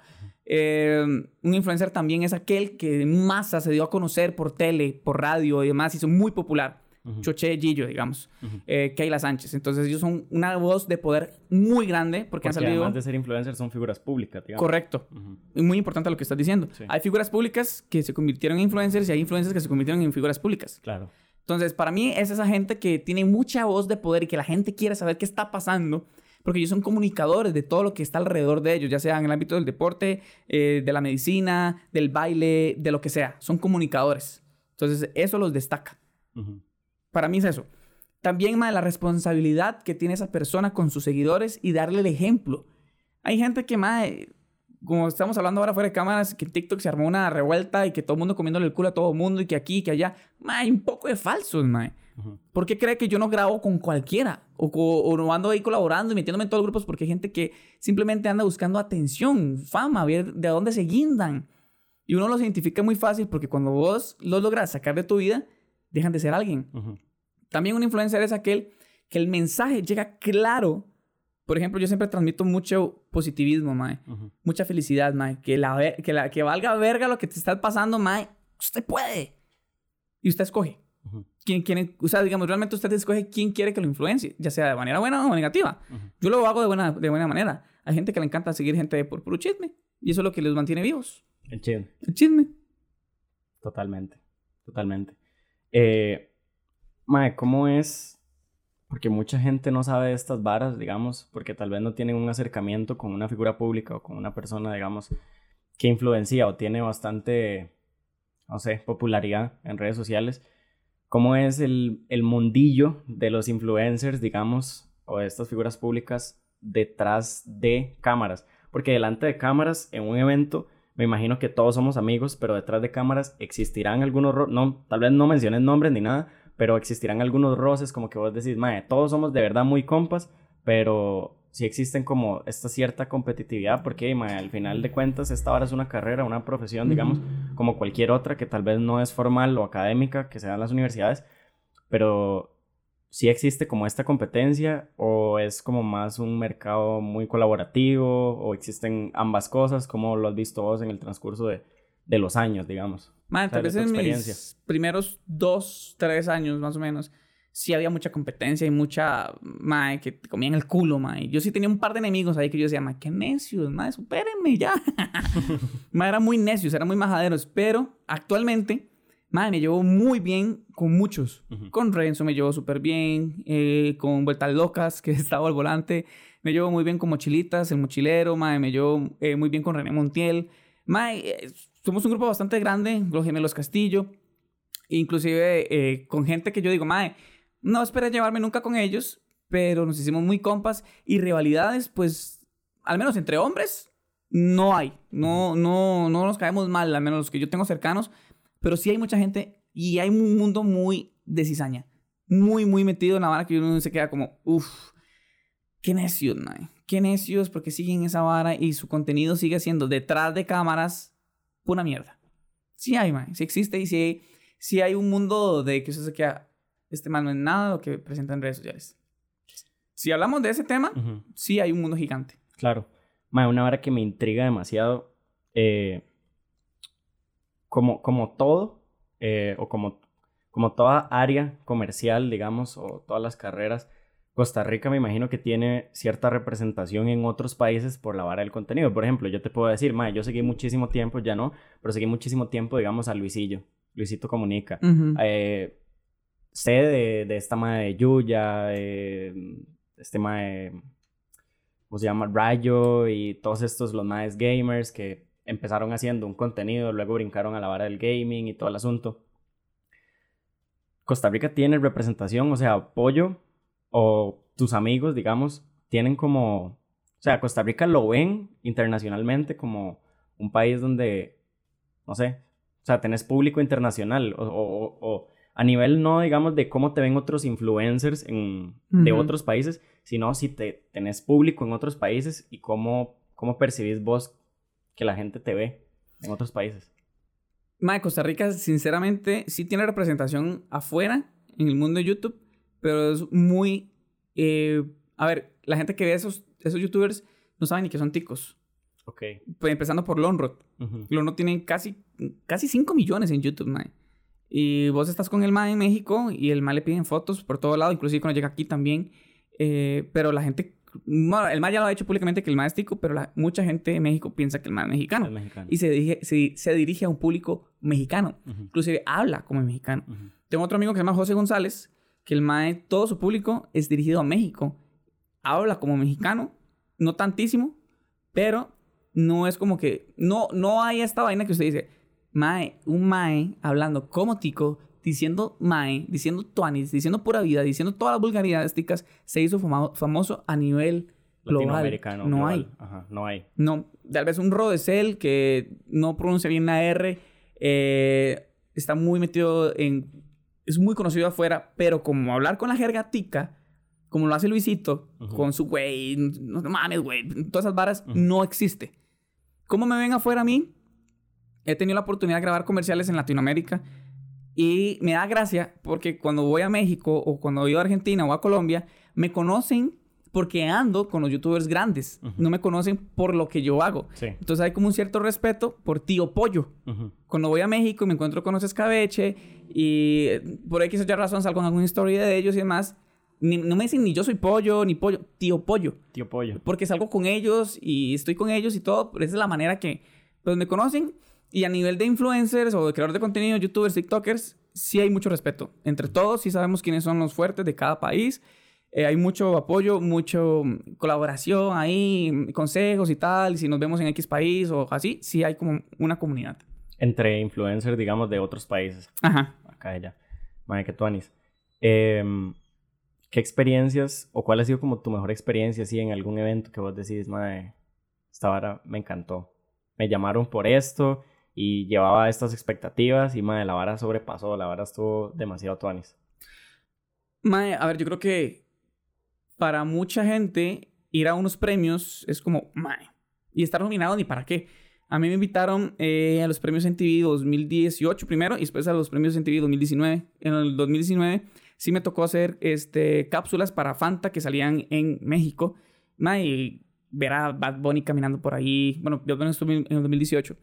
Speaker 2: Eh, un influencer también es aquel que en masa se dio a conocer por tele, por radio y demás, son muy popular. Choche Gillo, digamos. Uh Keila Sánchez. Entonces ellos son una voz de poder muy grande porque, porque han salido...
Speaker 1: además de ser influencers son figuras públicas, digamos.
Speaker 2: Correcto. Y muy importante lo que estás diciendo. Hay figuras públicas que se convirtieron en influencers y hay influencers que se convirtieron en figuras públicas.
Speaker 1: Claro.
Speaker 2: Entonces, para mí es esa gente que tiene mucha voz de poder y que la gente quiere saber qué está pasando, porque ellos son comunicadores de todo lo que está alrededor de ellos, ya sea en el ámbito del deporte, eh, de la medicina, del baile, de lo que sea. Son comunicadores. Entonces, eso los destaca. Para mí es eso. También, más la responsabilidad que tiene esa persona con sus seguidores y darle el ejemplo. Hay gente que, más como estamos hablando ahora fuera de cámaras, que TikTok se armó una revuelta y que todo el mundo comiéndole el culo a todo el mundo y que aquí y que allá. Hay un poco de falsos, mae. ¿Por qué cree que yo no grabo con cualquiera? O, o, no ando ahí colaborando y metiéndome en todos los grupos porque hay gente que simplemente anda buscando atención, fama, ver de dónde se guindan. Y uno los identifica muy fácil porque cuando vos los logras sacar de tu vida, dejan de ser alguien. También un influencer es aquel que el mensaje llega claro por ejemplo, yo siempre transmito mucho positivismo, mae. Mucha felicidad, mae. Que, la, que, la, que valga verga lo que te está pasando, mae. Usted puede. Y usted escoge. ¿Quién, quién, o sea, digamos, realmente usted escoge quién quiere que lo influencie, ya sea de manera buena o negativa. Yo lo hago de buena, de buena manera. Hay gente que le encanta seguir gente por puro chisme. Y eso es lo que les mantiene vivos.
Speaker 1: El chisme.
Speaker 2: El chisme.
Speaker 1: Totalmente. Totalmente. Eh, mae, ¿cómo es porque mucha gente no sabe de estas varas, digamos, porque tal vez no tienen un acercamiento con una figura pública o con una persona, digamos, que influencia o tiene bastante, no sé, popularidad en redes sociales. ¿Cómo es el, el mundillo de los influencers, digamos, o estas figuras públicas detrás de cámaras? Porque delante de cámaras, en un evento, me imagino que todos somos amigos, pero detrás de cámaras existirán algunos, no, tal vez no menciones nombres ni nada, pero existirán algunos roces como que vos decís, mae, todos somos de verdad muy compas, pero sí existen como esta cierta competitividad, porque mae, al final de cuentas esta ahora es una carrera, una profesión, digamos, como cualquier otra que tal vez no es formal o académica que se da en las universidades, pero sí existe como esta competencia o es como más un mercado muy colaborativo o existen ambas cosas, como lo has visto vos en el transcurso de, de los años, digamos.
Speaker 2: Man, tal vez en mis primeros dos, tres años más o menos, sí había mucha competencia y mucha, mae, que te comían el culo, mae. Yo sí tenía un par de enemigos ahí que yo decía, mae, qué necios, mae, supérenme ya. mae, eran muy necios, eran muy majaderos, pero actualmente, mae, me llevo muy bien con muchos. Con Renzo me llevo súper bien, eh, con Vueltas Locas, que estaba al volante, me llevo muy bien con Mochilitas, el mochilero, mae, me llevo eh, muy bien con René Montiel. Mae, somos un grupo bastante grande, los gemelos Castillo, inclusive eh, con gente que yo digo, mae, no esperé llevarme nunca con ellos, pero nos hicimos muy compas y rivalidades, pues, al menos entre hombres, no hay. No, no, no nos caemos mal, al menos los que yo tengo cercanos, pero sí hay mucha gente Y hay un mundo muy de cizaña. Muy, muy metido en la vara que uno se queda como, uff, qué necios, mae. Qué necios porque siguen esa vara y su contenido sigue siendo detrás de cámaras pura mierda. Sí hay, mae. Sí existe y sí hay, sí hay un mundo de que eso se queda, este man no es nada lo que presenta en redes sociales. Si hablamos de ese tema,
Speaker 1: Ujú.
Speaker 2: sí hay un mundo gigante.
Speaker 1: Claro. Mae, una vara que me intriga demasiado. eh, como, como todo, eh, o como, como toda área comercial, digamos, o todas las carreras, Costa Rica me imagino que tiene cierta representación en otros países por la vara del contenido. Por ejemplo, yo te puedo decir, mae, yo seguí muchísimo tiempo, ya no, pero seguí muchísimo tiempo, digamos, a Luisillo. Luisito Comunica. Eh, sé de, de esta mae de Yuya, de este mae, ¿cómo se llama? Rayo y todos estos, los maes gamers que empezaron haciendo un contenido, luego brincaron a la vara del gaming y todo el asunto. Costa Rica tiene representación, o sea, apoyo o tus amigos, digamos, tienen como, o sea, Costa Rica lo ven internacionalmente como un país donde, no sé, o sea, tenés público internacional o, o- a nivel no, digamos, de cómo te ven otros influencers en, de otros países, sino si te tenés público en otros países y cómo, cómo percibís vos que la gente te ve en otros países.
Speaker 2: Mae, Costa Rica, sinceramente, sí tiene representación afuera, en el mundo de YouTube, pero es muy... eh, a ver, la gente que ve esos, esos YouTubers no saben ni que son ticos.
Speaker 1: Ok.
Speaker 2: Pues empezando por Lonrod.
Speaker 1: Ujú.
Speaker 2: Lonrod tiene casi, casi 5 millones en YouTube, mae. Y vos estás con el mae en México y el mae le piden fotos por todo lado, inclusive cuando llega aquí también. Eh, pero la gente... el mae ya lo ha dicho públicamente que el mae es tico, pero la- mucha gente en México piensa que el mae es mexicano.
Speaker 1: Mexicano.
Speaker 2: Y se dirige, se, se dirige a un público mexicano.
Speaker 1: Ujú.
Speaker 2: Inclusive habla como mexicano.
Speaker 1: Ujú.
Speaker 2: Tengo otro amigo que se llama José González, que el mae, todo su público es dirigido a México. Habla como mexicano, no tantísimo, pero no es como que, no, no hay esta vaina que usted dice, mae, un mae hablando como tico, diciendo mae, diciendo tuanis, diciendo pura vida, diciendo todas las vulgaridades ticas, se hizo famoso a nivel global.
Speaker 1: Latinoamericano.
Speaker 2: No
Speaker 1: global.
Speaker 2: hay.
Speaker 1: Ajá, no hay.
Speaker 2: No, tal vez un Rodesel que no pronuncia bien la R, eh, está muy metido en... Es muy conocido afuera, pero como hablar con la jerga tica, como lo hace Luisito, con su güey, no no mames, güey, todas esas varas, no existe. ¿Cómo me ven afuera a mí? He tenido la oportunidad de grabar comerciales en Latinoamérica y me da gracia porque cuando voy a México o cuando voy a Argentina o a Colombia, me conocen porque ando con los youtubers grandes.
Speaker 1: Ujú.
Speaker 2: No me conocen por lo que yo hago.
Speaker 1: Sí.
Speaker 2: Entonces hay como un cierto respeto por tío pollo.
Speaker 1: Ujú.
Speaker 2: Cuando voy a México y me encuentro con los escabeche y eh, por X o Y razón salgo en alguna historia de ellos y demás, ni- no me dicen ni yo soy pollo ni pollo, tío pollo.
Speaker 1: Tío Pollo.
Speaker 2: Porque salgo con ellos y estoy con ellos y todo. Pero esa es la manera que pues, me conocen. Y a nivel de influencers o de creadores de contenido, youtubers, tiktokers, sí hay mucho respeto. Entre todos, sí sabemos quiénes son los fuertes de cada país. Eh, hay mucho apoyo, mucho mm, colaboración ahí, mm, consejos y tal. Y si nos vemos en X país o así, sí hay como una comunidad.
Speaker 1: Entre influencers, digamos, de otros países.
Speaker 2: Ajá.
Speaker 1: Acá ella. Madre, que tuanis. Em, ¿Qué experiencias o cuál ha sido como tu mejor experiencia así en algún evento que vos decís, madre, esta vara me encantó? Me llamaron por esto y llevaba estas expectativas y madre, la vara sobrepasó, la vara estuvo demasiado tuanis.
Speaker 2: Mae, a ver, yo creo que para mucha gente ir a unos premios es como, mae, y estar nominado ni para qué. A mí me invitaron eh, a los premios MTV 2018 primero y después a los premios MTV 2019. En el 2019 sí me tocó hacer este, cápsulas para Fanta que salían en México. Mae, y ver a Bad Bunny caminando por ahí. Bueno, yo apenas estuve en el 2018.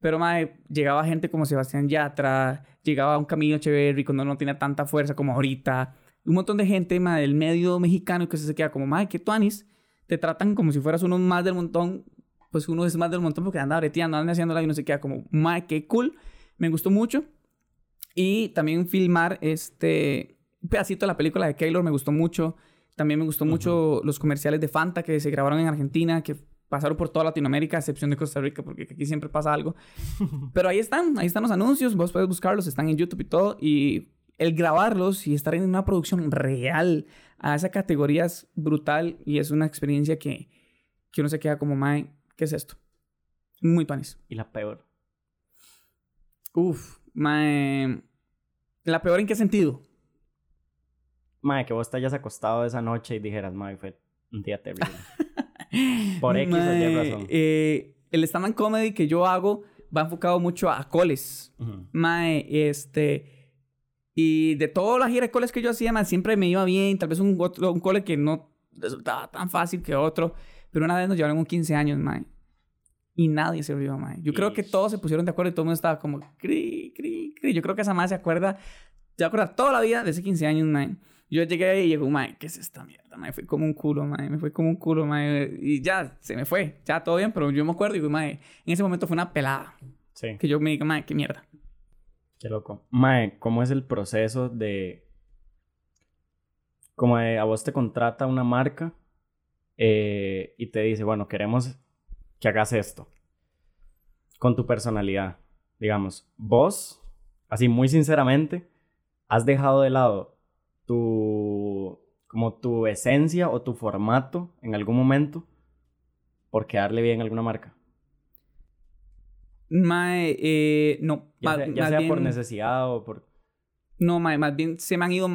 Speaker 2: Pero, mae, llegaba gente como Sebastián Yatra, llegaba un Camilo Echeverry cuando no tenía tanta fuerza como ahorita. Un montón de gente, mae, del medio mexicano que se queda como, mae, que tuanis. Te tratan como si fueras uno más del montón. Pues uno es más del montón porque anda breteando, anda haciéndola y uno se queda como, mae, qué cool. Me gustó mucho. Y también filmar este pedacito de la película de Keylor me gustó mucho. También me gustó mucho los comerciales de Fanta que se grabaron en Argentina, que pasaron por toda Latinoamérica, a excepción de Costa Rica, porque aquí siempre pasa algo. Pero ahí están, ahí están los anuncios, vos puedes buscarlos, están en YouTube y todo. Y el grabarlos y estar en una producción real a esa categoría es brutal y es una experiencia que, que uno se queda como, mae, ¿qué es esto? Muy tuanis.
Speaker 1: Y la peor.
Speaker 2: Uf, mae. ¿La peor en qué sentido?
Speaker 1: Mae, que vos te hayas acostado esa noche y dijeras, mae, fue un día terrible. Por X o Y razón.
Speaker 2: Eh, el stand-up comedy que yo hago va enfocado mucho a coles. Mae, este... Y de todas las giras de coles que yo hacía, mae, siempre me iba bien. Tal vez un, otro, un cole que no resultaba tan fácil que otro. Pero una vez nos llevaron un 15 años, mae. Y nadie se rió, mae. Yo creo que todos se pusieron de acuerdo y todo el mundo estaba como... Cri, cri, cri. Yo creo que esa madre se acuerda... Se acuerda toda la vida de ese 15 años, mae. Yo llegué y llegó, mae, ¿qué es esta mierda? Me fue como un culo, mae. Me fue como un culo, mae. Y ya, se me fue. Ya, todo bien, pero yo me acuerdo y digo, mae, en ese momento fue una pelada.
Speaker 1: Sí.
Speaker 2: Que yo me digo, mae, qué mierda.
Speaker 1: Qué loco. Mae, ¿cómo es el proceso de... Como de, a vos te contrata una marca eh, y te dice, bueno, queremos que hagas esto. Con tu personalidad. Digamos, vos, así muy sinceramente, has dejado de lado tu como tu esencia o tu formato en algún momento por quedarle bien a alguna marca?
Speaker 2: Mae, eh, no.
Speaker 1: Ya, sea, ya sea por necesidad o por...
Speaker 2: No, mae, más bien se me han ido,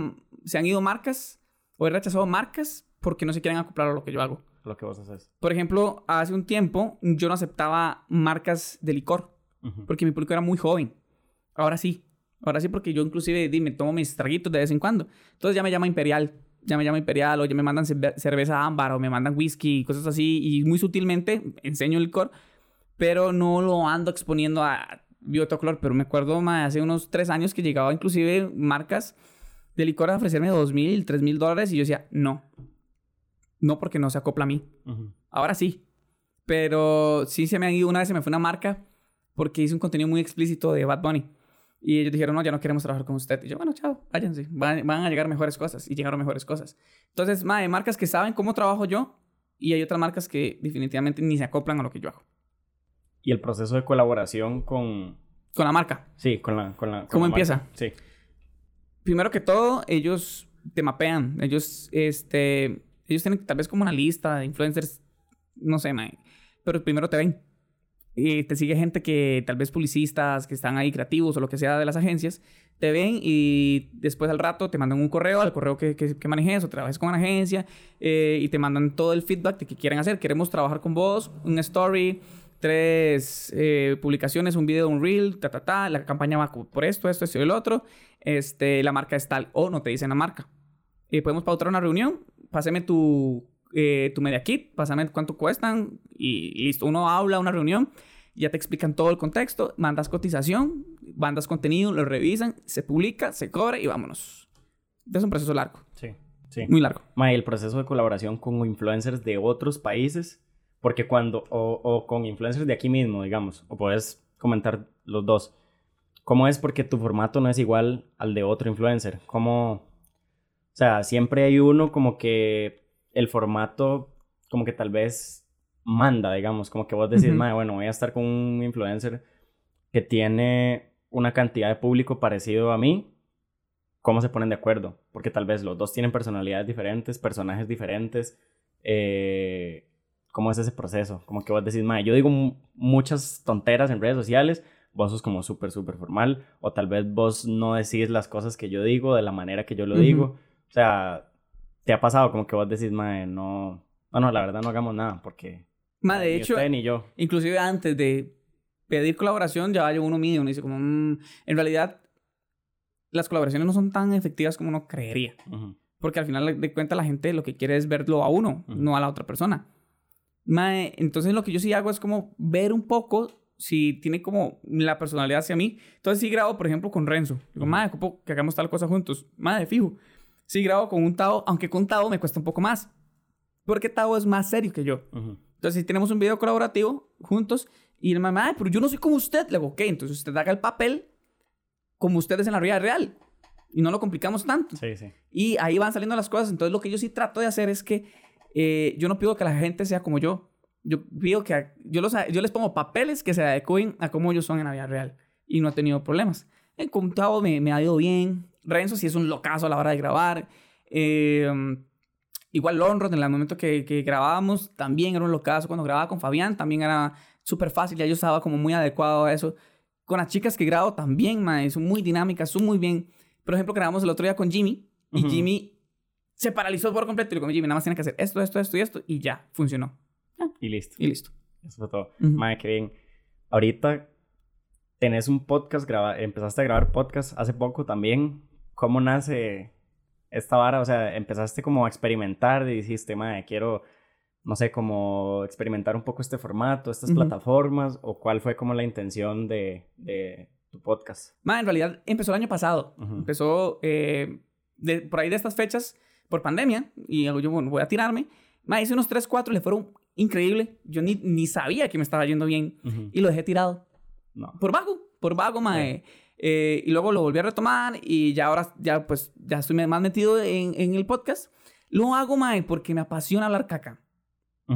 Speaker 2: se han ido marcas o he rechazado marcas porque no se quieren acoplar a lo que yo hago.
Speaker 1: Lo que vos haces.
Speaker 2: Por ejemplo, hace un tiempo yo no aceptaba marcas de licor porque mi público era muy joven. Ahora sí. Ahora sí porque yo inclusive me tomo mis traguitos de vez en cuando. Entonces ya me llama Imperial. Ya me llama Imperial o ya me mandan cerveza ámbar o me mandan whisky, cosas así. Y muy sutilmente enseño el licor pero no lo ando exponiendo a Biotocolor. Pero me acuerdo más hace unos tres años que llegaba inclusive marcas de licor a ofrecerme dos mil, tres mil dólares y yo decía, no. No porque no se acopla a mí. Ahora sí. Pero sí se me han ido, una vez se me fue una marca porque hice un contenido muy explícito de Bad Bunny. Y ellos dijeron, no, ya no queremos trabajar con usted. Y yo, bueno, chao, váyanse. Van, a llegar mejores cosas. Y llegaron mejores cosas. Entonces, hay marcas que saben cómo trabajo yo. Y hay otras marcas que definitivamente ni se acoplan a lo que yo hago
Speaker 1: y el proceso de colaboración con...
Speaker 2: Con la marca.
Speaker 1: Sí, con la... Con la
Speaker 2: ¿Cómo empieza?
Speaker 1: Sí.
Speaker 2: Primero que todo, ellos te mapean. Ellos, este... Ellos tienen tal vez como una lista de influencers, no sé, pero primero te ven. Y te sigue gente que tal vez publicistas, que están ahí creativos o lo que sea de las agencias, te ven y después al rato te mandan un correo, al correo que, que, manejes o trabajes con una agencia eh, y te mandan todo el feedback de que quieren hacer. Queremos trabajar con vos, un story, tres eh, publicaciones, un video, un reel, ta, ta, ta, la campaña va por esto, esto, esto y el otro, este, la marca es tal, o no te dicen la marca. Y podemos pautar una reunión, pásame tu, eh, tu media kit, pásame cuánto cuestan y listo, uno habla una reunión, ya te explican todo el contexto, mandas cotización, mandas contenido, lo revisan, se publica, se cobra y vámonos. Es un proceso largo.
Speaker 1: Sí, sí.
Speaker 2: Muy largo.
Speaker 1: Ma, el proceso de colaboración con influencers de otros países porque cuando, o, o, con influencers de aquí mismo, digamos, o puedes comentar los dos. ¿Cómo es porque tu formato no es igual al de otro influencer? ¿Cómo, o sea, siempre hay uno como que el formato, como que tal vez manda, digamos, como que vos decís, bueno, voy a estar con un influencer que tiene una cantidad de público parecido a mí, ¿cómo se ponen de acuerdo? Porque tal vez los dos tienen personalidades diferentes, personajes diferentes, eh, cómo es ese proceso. Como que vos decís, mae, yo digo muchas tonteras en redes sociales, vos sos como súper, súper formal, o tal vez vos no decís las cosas que yo digo de la manera que yo lo digo. O sea, ¿te ha pasado como que vos decís, mae, no, no, no, la verdad no hagamos nada porque...
Speaker 2: Mae, de hecho,
Speaker 1: usted, ni yo.
Speaker 2: inclusive antes de pedir colaboración ya hay uno mío, uno dice como, mm", en realidad las colaboraciones no son tan efectivas como uno creería. Porque al final de cuentas la gente lo que quiere es verlo a uno, no a la otra persona entonces lo que yo sí hago es como ver un poco si tiene como la personalidad hacia mí. Entonces sí grabo, por ejemplo, con Renzo. Digo, madre, que hagamos tal cosa juntos. Madre, fijo. Sí grabo con un Tao, aunque con Tao me cuesta un poco más. Porque Tao es más serio que yo. Entonces si tenemos un video colaborativo juntos y el mamá, pero yo no soy como usted. Le digo, ok, entonces usted haga el papel como ustedes en la vida real. Y no lo complicamos tanto.
Speaker 1: Sí, sí.
Speaker 2: Y ahí van saliendo las cosas. Entonces lo que yo sí trato de hacer es que eh, yo no pido que la gente sea como yo. Yo pido que yo, los, yo les pongo papeles que se adecuen a cómo ellos son en la vida real. Y no he tenido problemas. El contado me, me ha ido bien. Renzo sí es un locazo a la hora de grabar. Eh, igual Lonron, en el momento que, que, grabábamos, también era un locazo. Cuando grababa con Fabián, también era súper fácil. Ya yo estaba como muy adecuado a eso. Con las chicas que grabo también, son muy dinámicas, son muy bien Por ejemplo, grabamos el otro día con Jimmy y
Speaker 1: Ujú.
Speaker 2: Jimmy se paralizó por completo y le digo, Jimmy, nada más tiene que hacer esto, esto, esto y esto y ya, funcionó.
Speaker 1: Y listo.
Speaker 2: Y listo.
Speaker 1: Eso fue todo.
Speaker 2: Ujú.
Speaker 1: Mae, qué bien. Ahorita tenés un podcast, graba empezaste a grabar podcast hace poco también. ¿Cómo nace esta vara? O sea, empezaste como a experimentar y dijiste, mae, quiero, no sé, como experimentar un poco este formato, estas
Speaker 2: Ujú.
Speaker 1: plataformas, o cuál fue como la intención de, de tu podcast.
Speaker 2: Ma, en realidad empezó el año pasado.
Speaker 1: Ujú.
Speaker 2: Empezó eh, de, por ahí de estas fechas por pandemia y yo, bueno, voy a tirarme. Ma, hice unos 3, 4, le fueron increíble. Yo ni, ni sabía que me estaba yendo bien y lo dejé tirado.
Speaker 1: No.
Speaker 2: Por vago, por vago, mae. Eh, y luego lo volví a retomar y ya ahora, ya pues, ya estoy más metido en, en el podcast. Lo hago, mae, porque me apasiona hablar caca.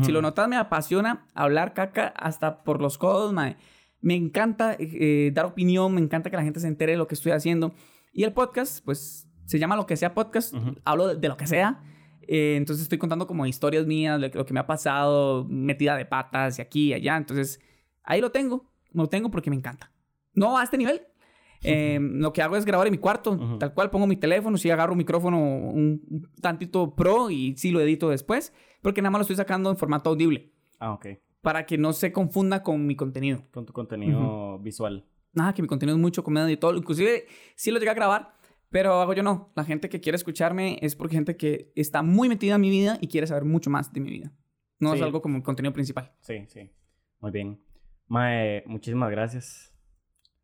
Speaker 2: Si lo notas, me apasiona hablar caca hasta por los codos, mae. Me encanta eh, dar opinión, me encanta que la gente se entere de lo que estoy haciendo. Y el podcast, pues, se llama Lo que sea podcast.
Speaker 1: Ujú.
Speaker 2: Hablo de, de lo que sea. Eh, entonces estoy contando como historias mías, de lo que me ha pasado, metida de patas y aquí y allá. Entonces, ahí lo tengo. Lo tengo porque me encanta. No a este nivel. Eh, lo que hago es grabar en mi cuarto,
Speaker 1: Ujú.
Speaker 2: tal cual pongo mi teléfono, sí agarro un micrófono un, un tantito pro y sí lo edito después, porque nada más lo estoy sacando en formato audible
Speaker 1: Ah, ok.
Speaker 2: para que no se confunda con mi contenido.
Speaker 1: Con tu contenido visual.
Speaker 2: Nada, que mi contenido es mucho comedia y todo. Inclusive sí lo llegué a grabar, pero hago yo no. La gente que quiere escucharme es porque gente que está muy metida en mi vida y quiere saber mucho más de mi vida. No es algo como el contenido principal.
Speaker 1: Sí, sí. Muy bien. Mae, muchísimas gracias.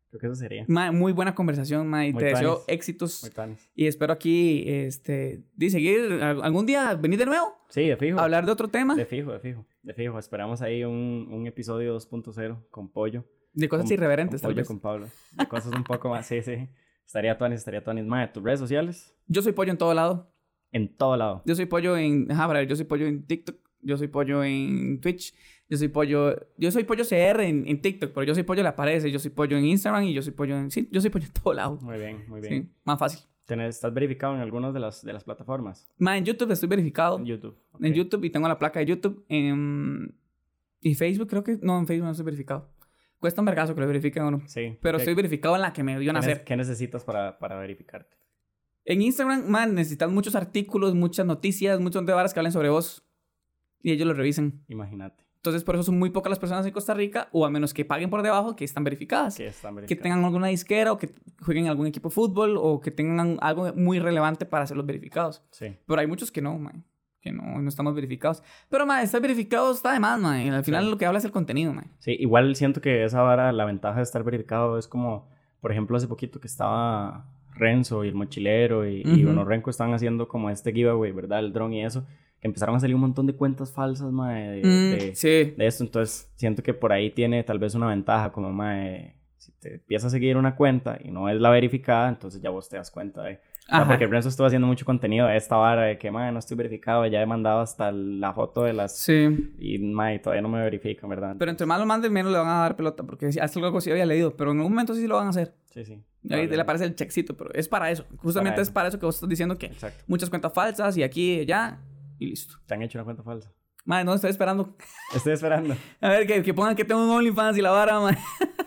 Speaker 1: Creo que eso sería.
Speaker 2: Ma, muy buena conversación, ma, y
Speaker 1: Muy
Speaker 2: te deseo éxitos.
Speaker 1: Muy tanis.
Speaker 2: Y espero aquí, este, de seguir al- algún día, venir de nuevo,
Speaker 1: Sí, de fijo.
Speaker 2: hablar de otro tema,
Speaker 1: De fijo, de fijo. De fijo. Esperamos ahí un, un episodio 2.0 con pollo.
Speaker 2: de cosas
Speaker 1: con-
Speaker 2: irreverentes,
Speaker 1: con
Speaker 2: tal
Speaker 1: pollo
Speaker 2: vez.
Speaker 1: con Pablo. De cosas un poco más. Sí, sí. Estaría tuanis, estaría tuanis. Mae, tus redes sociales.
Speaker 2: Yo soy pollo en todo lado.
Speaker 1: En todo lado.
Speaker 2: Yo soy pollo en, ajá, brother, yo soy pollo en TikTok, yo soy pollo en Twitch, yo soy pollo, yo soy pollo CR en, en TikTok, pero yo soy pollo le aparece, yo soy pollo en Instagram y yo soy pollo en, sí, yo soy pollo en todo lado.
Speaker 1: Muy bien, muy bien.
Speaker 2: Sí, más fácil.
Speaker 1: ¿Tenés- ¿Estás verificado en algunas de las, de las plataformas?
Speaker 2: Ma, en YouTube estoy verificado.
Speaker 1: En YouTube.
Speaker 2: En. YouTube y tengo la placa de YouTube. En... Y Facebook creo que... No, en Facebook no estoy verificado. Cuesta un vergazo que lo verifiquen o no.
Speaker 1: Sí.
Speaker 2: Pero
Speaker 1: ¿Qué-
Speaker 2: estoy verificado en la que me vio
Speaker 1: ¿qué,
Speaker 2: nacer.
Speaker 1: ¿Qué necesitas para, para verificarte?
Speaker 2: En Instagram, man, necesitas muchos artículos, muchas noticias, muchos de varas que hablen sobre vos. Y ellos lo revisen.
Speaker 1: Imagínate.
Speaker 2: Entonces, por eso son muy pocas las personas en Costa Rica, o a menos que paguen por debajo, que están verificadas.
Speaker 1: Que están
Speaker 2: Que
Speaker 1: verificados.
Speaker 2: tengan alguna disquera, o que jueguen en algún equipo de fútbol, o que tengan algo muy relevante para hacerlos verificados.
Speaker 1: Sí.
Speaker 2: Pero hay muchos que no, man. Que no, no estamos verificados. Pero, man, estar verificado está de más, man. Al final
Speaker 1: Sí.
Speaker 2: lo que habla es el contenido, man.
Speaker 1: Sí, igual siento que esa vara, la ventaja de estar verificado es como, por ejemplo, hace poquito que estaba Renzo y el mochilero y, y
Speaker 2: Ujú.
Speaker 1: Uno Renko estaban haciendo como este giveaway, ¿verdad? El dron y eso, que empezaron a salir un montón de cuentas falsas, mae, de,
Speaker 2: Mm,
Speaker 1: de,
Speaker 2: sí.
Speaker 1: de esto. Entonces, siento que por ahí tiene tal vez una ventaja, como, mae, si te empiezas a seguir una cuenta y no es la verificada, entonces ya vos te das cuenta de...
Speaker 2: Ajá.
Speaker 1: porque Renzo estuvo haciendo mucho contenido de esta vara de que, mae, no estoy verificado, ya he mandado hasta la foto de las...
Speaker 2: Sí.
Speaker 1: Y, mae, todavía no me verifican, ¿verdad?
Speaker 2: Pero entre más lo manden, menos le van a dar pelota. Porque hasta algo sí había leído. Pero en algún momento sí lo van a hacer.
Speaker 1: Sí, sí.
Speaker 2: Ahí
Speaker 1: Probablemente.
Speaker 2: le aparece el checkcito. Pero es para eso. Justamente
Speaker 1: Para
Speaker 2: es para eso que vos estás diciendo que
Speaker 1: Exacto.
Speaker 2: muchas cuentas falsas y aquí y allá. Y listo.
Speaker 1: Te han hecho una cuenta falsa.
Speaker 2: Madre, no estoy esperando.
Speaker 1: Estoy esperando.
Speaker 2: A ver, que, que pongan que tengo un OnlyFans y la vara, madre.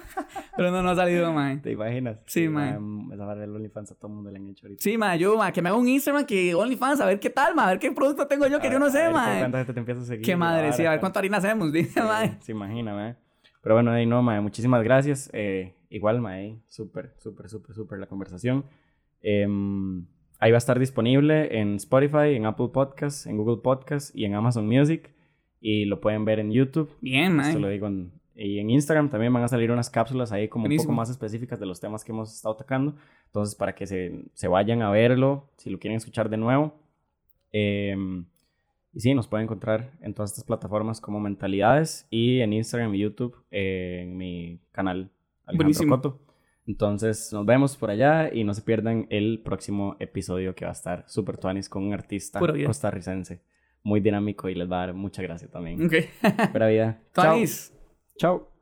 Speaker 2: Pero no, no ha salido, madre.
Speaker 1: ¿Te imaginas?
Speaker 2: Sí, mae.
Speaker 1: mae, Esa vara del OnlyFans a todo el mundo le han hecho ahorita.
Speaker 2: Sí, madre, yo, madre, que me haga un Instagram, que OnlyFans, a ver qué tal, madre. A ver qué producto tengo yo que
Speaker 1: A
Speaker 2: yo no sé, madre.
Speaker 1: ¿Cuánta gente te empieza a seguir?
Speaker 2: Qué madre, sí, a ver cuánta harina hacemos, dice,
Speaker 1: Sí,
Speaker 2: madre.
Speaker 1: Se imagina, mae. Pero bueno, ahí no, mae. Muchísimas gracias. Eh, igual, mae. Súper, súper, súper, súper la conversación. Em, ahí va a estar disponible en Spotify, en Apple Podcasts, en Google Podcasts y en Amazon Music. Y lo pueden ver en YouTube.
Speaker 2: Bien,
Speaker 1: Esto lo
Speaker 2: madre.
Speaker 1: digo en- y en Instagram también van a salir unas cápsulas ahí como un
Speaker 2: Buenísimo.
Speaker 1: poco más específicas de los temas que hemos estado tocando. Entonces, para que se, se vayan a verlo, si lo quieren escuchar de nuevo. Em, y sí, nos pueden encontrar en todas estas plataformas como Mentalidades y en Instagram y YouTube eh, en mi canal Alejandro
Speaker 2: Buenísimo.
Speaker 1: Coto. Entonces, nos vemos por allá y no se pierdan el próximo episodio que va a estar super tuanis con un artista costarricense muy dinámico y les va a dar mucha gracia también.
Speaker 2: Ok.
Speaker 1: Pura vida.
Speaker 2: Tuanis.
Speaker 1: Chao. Ciao.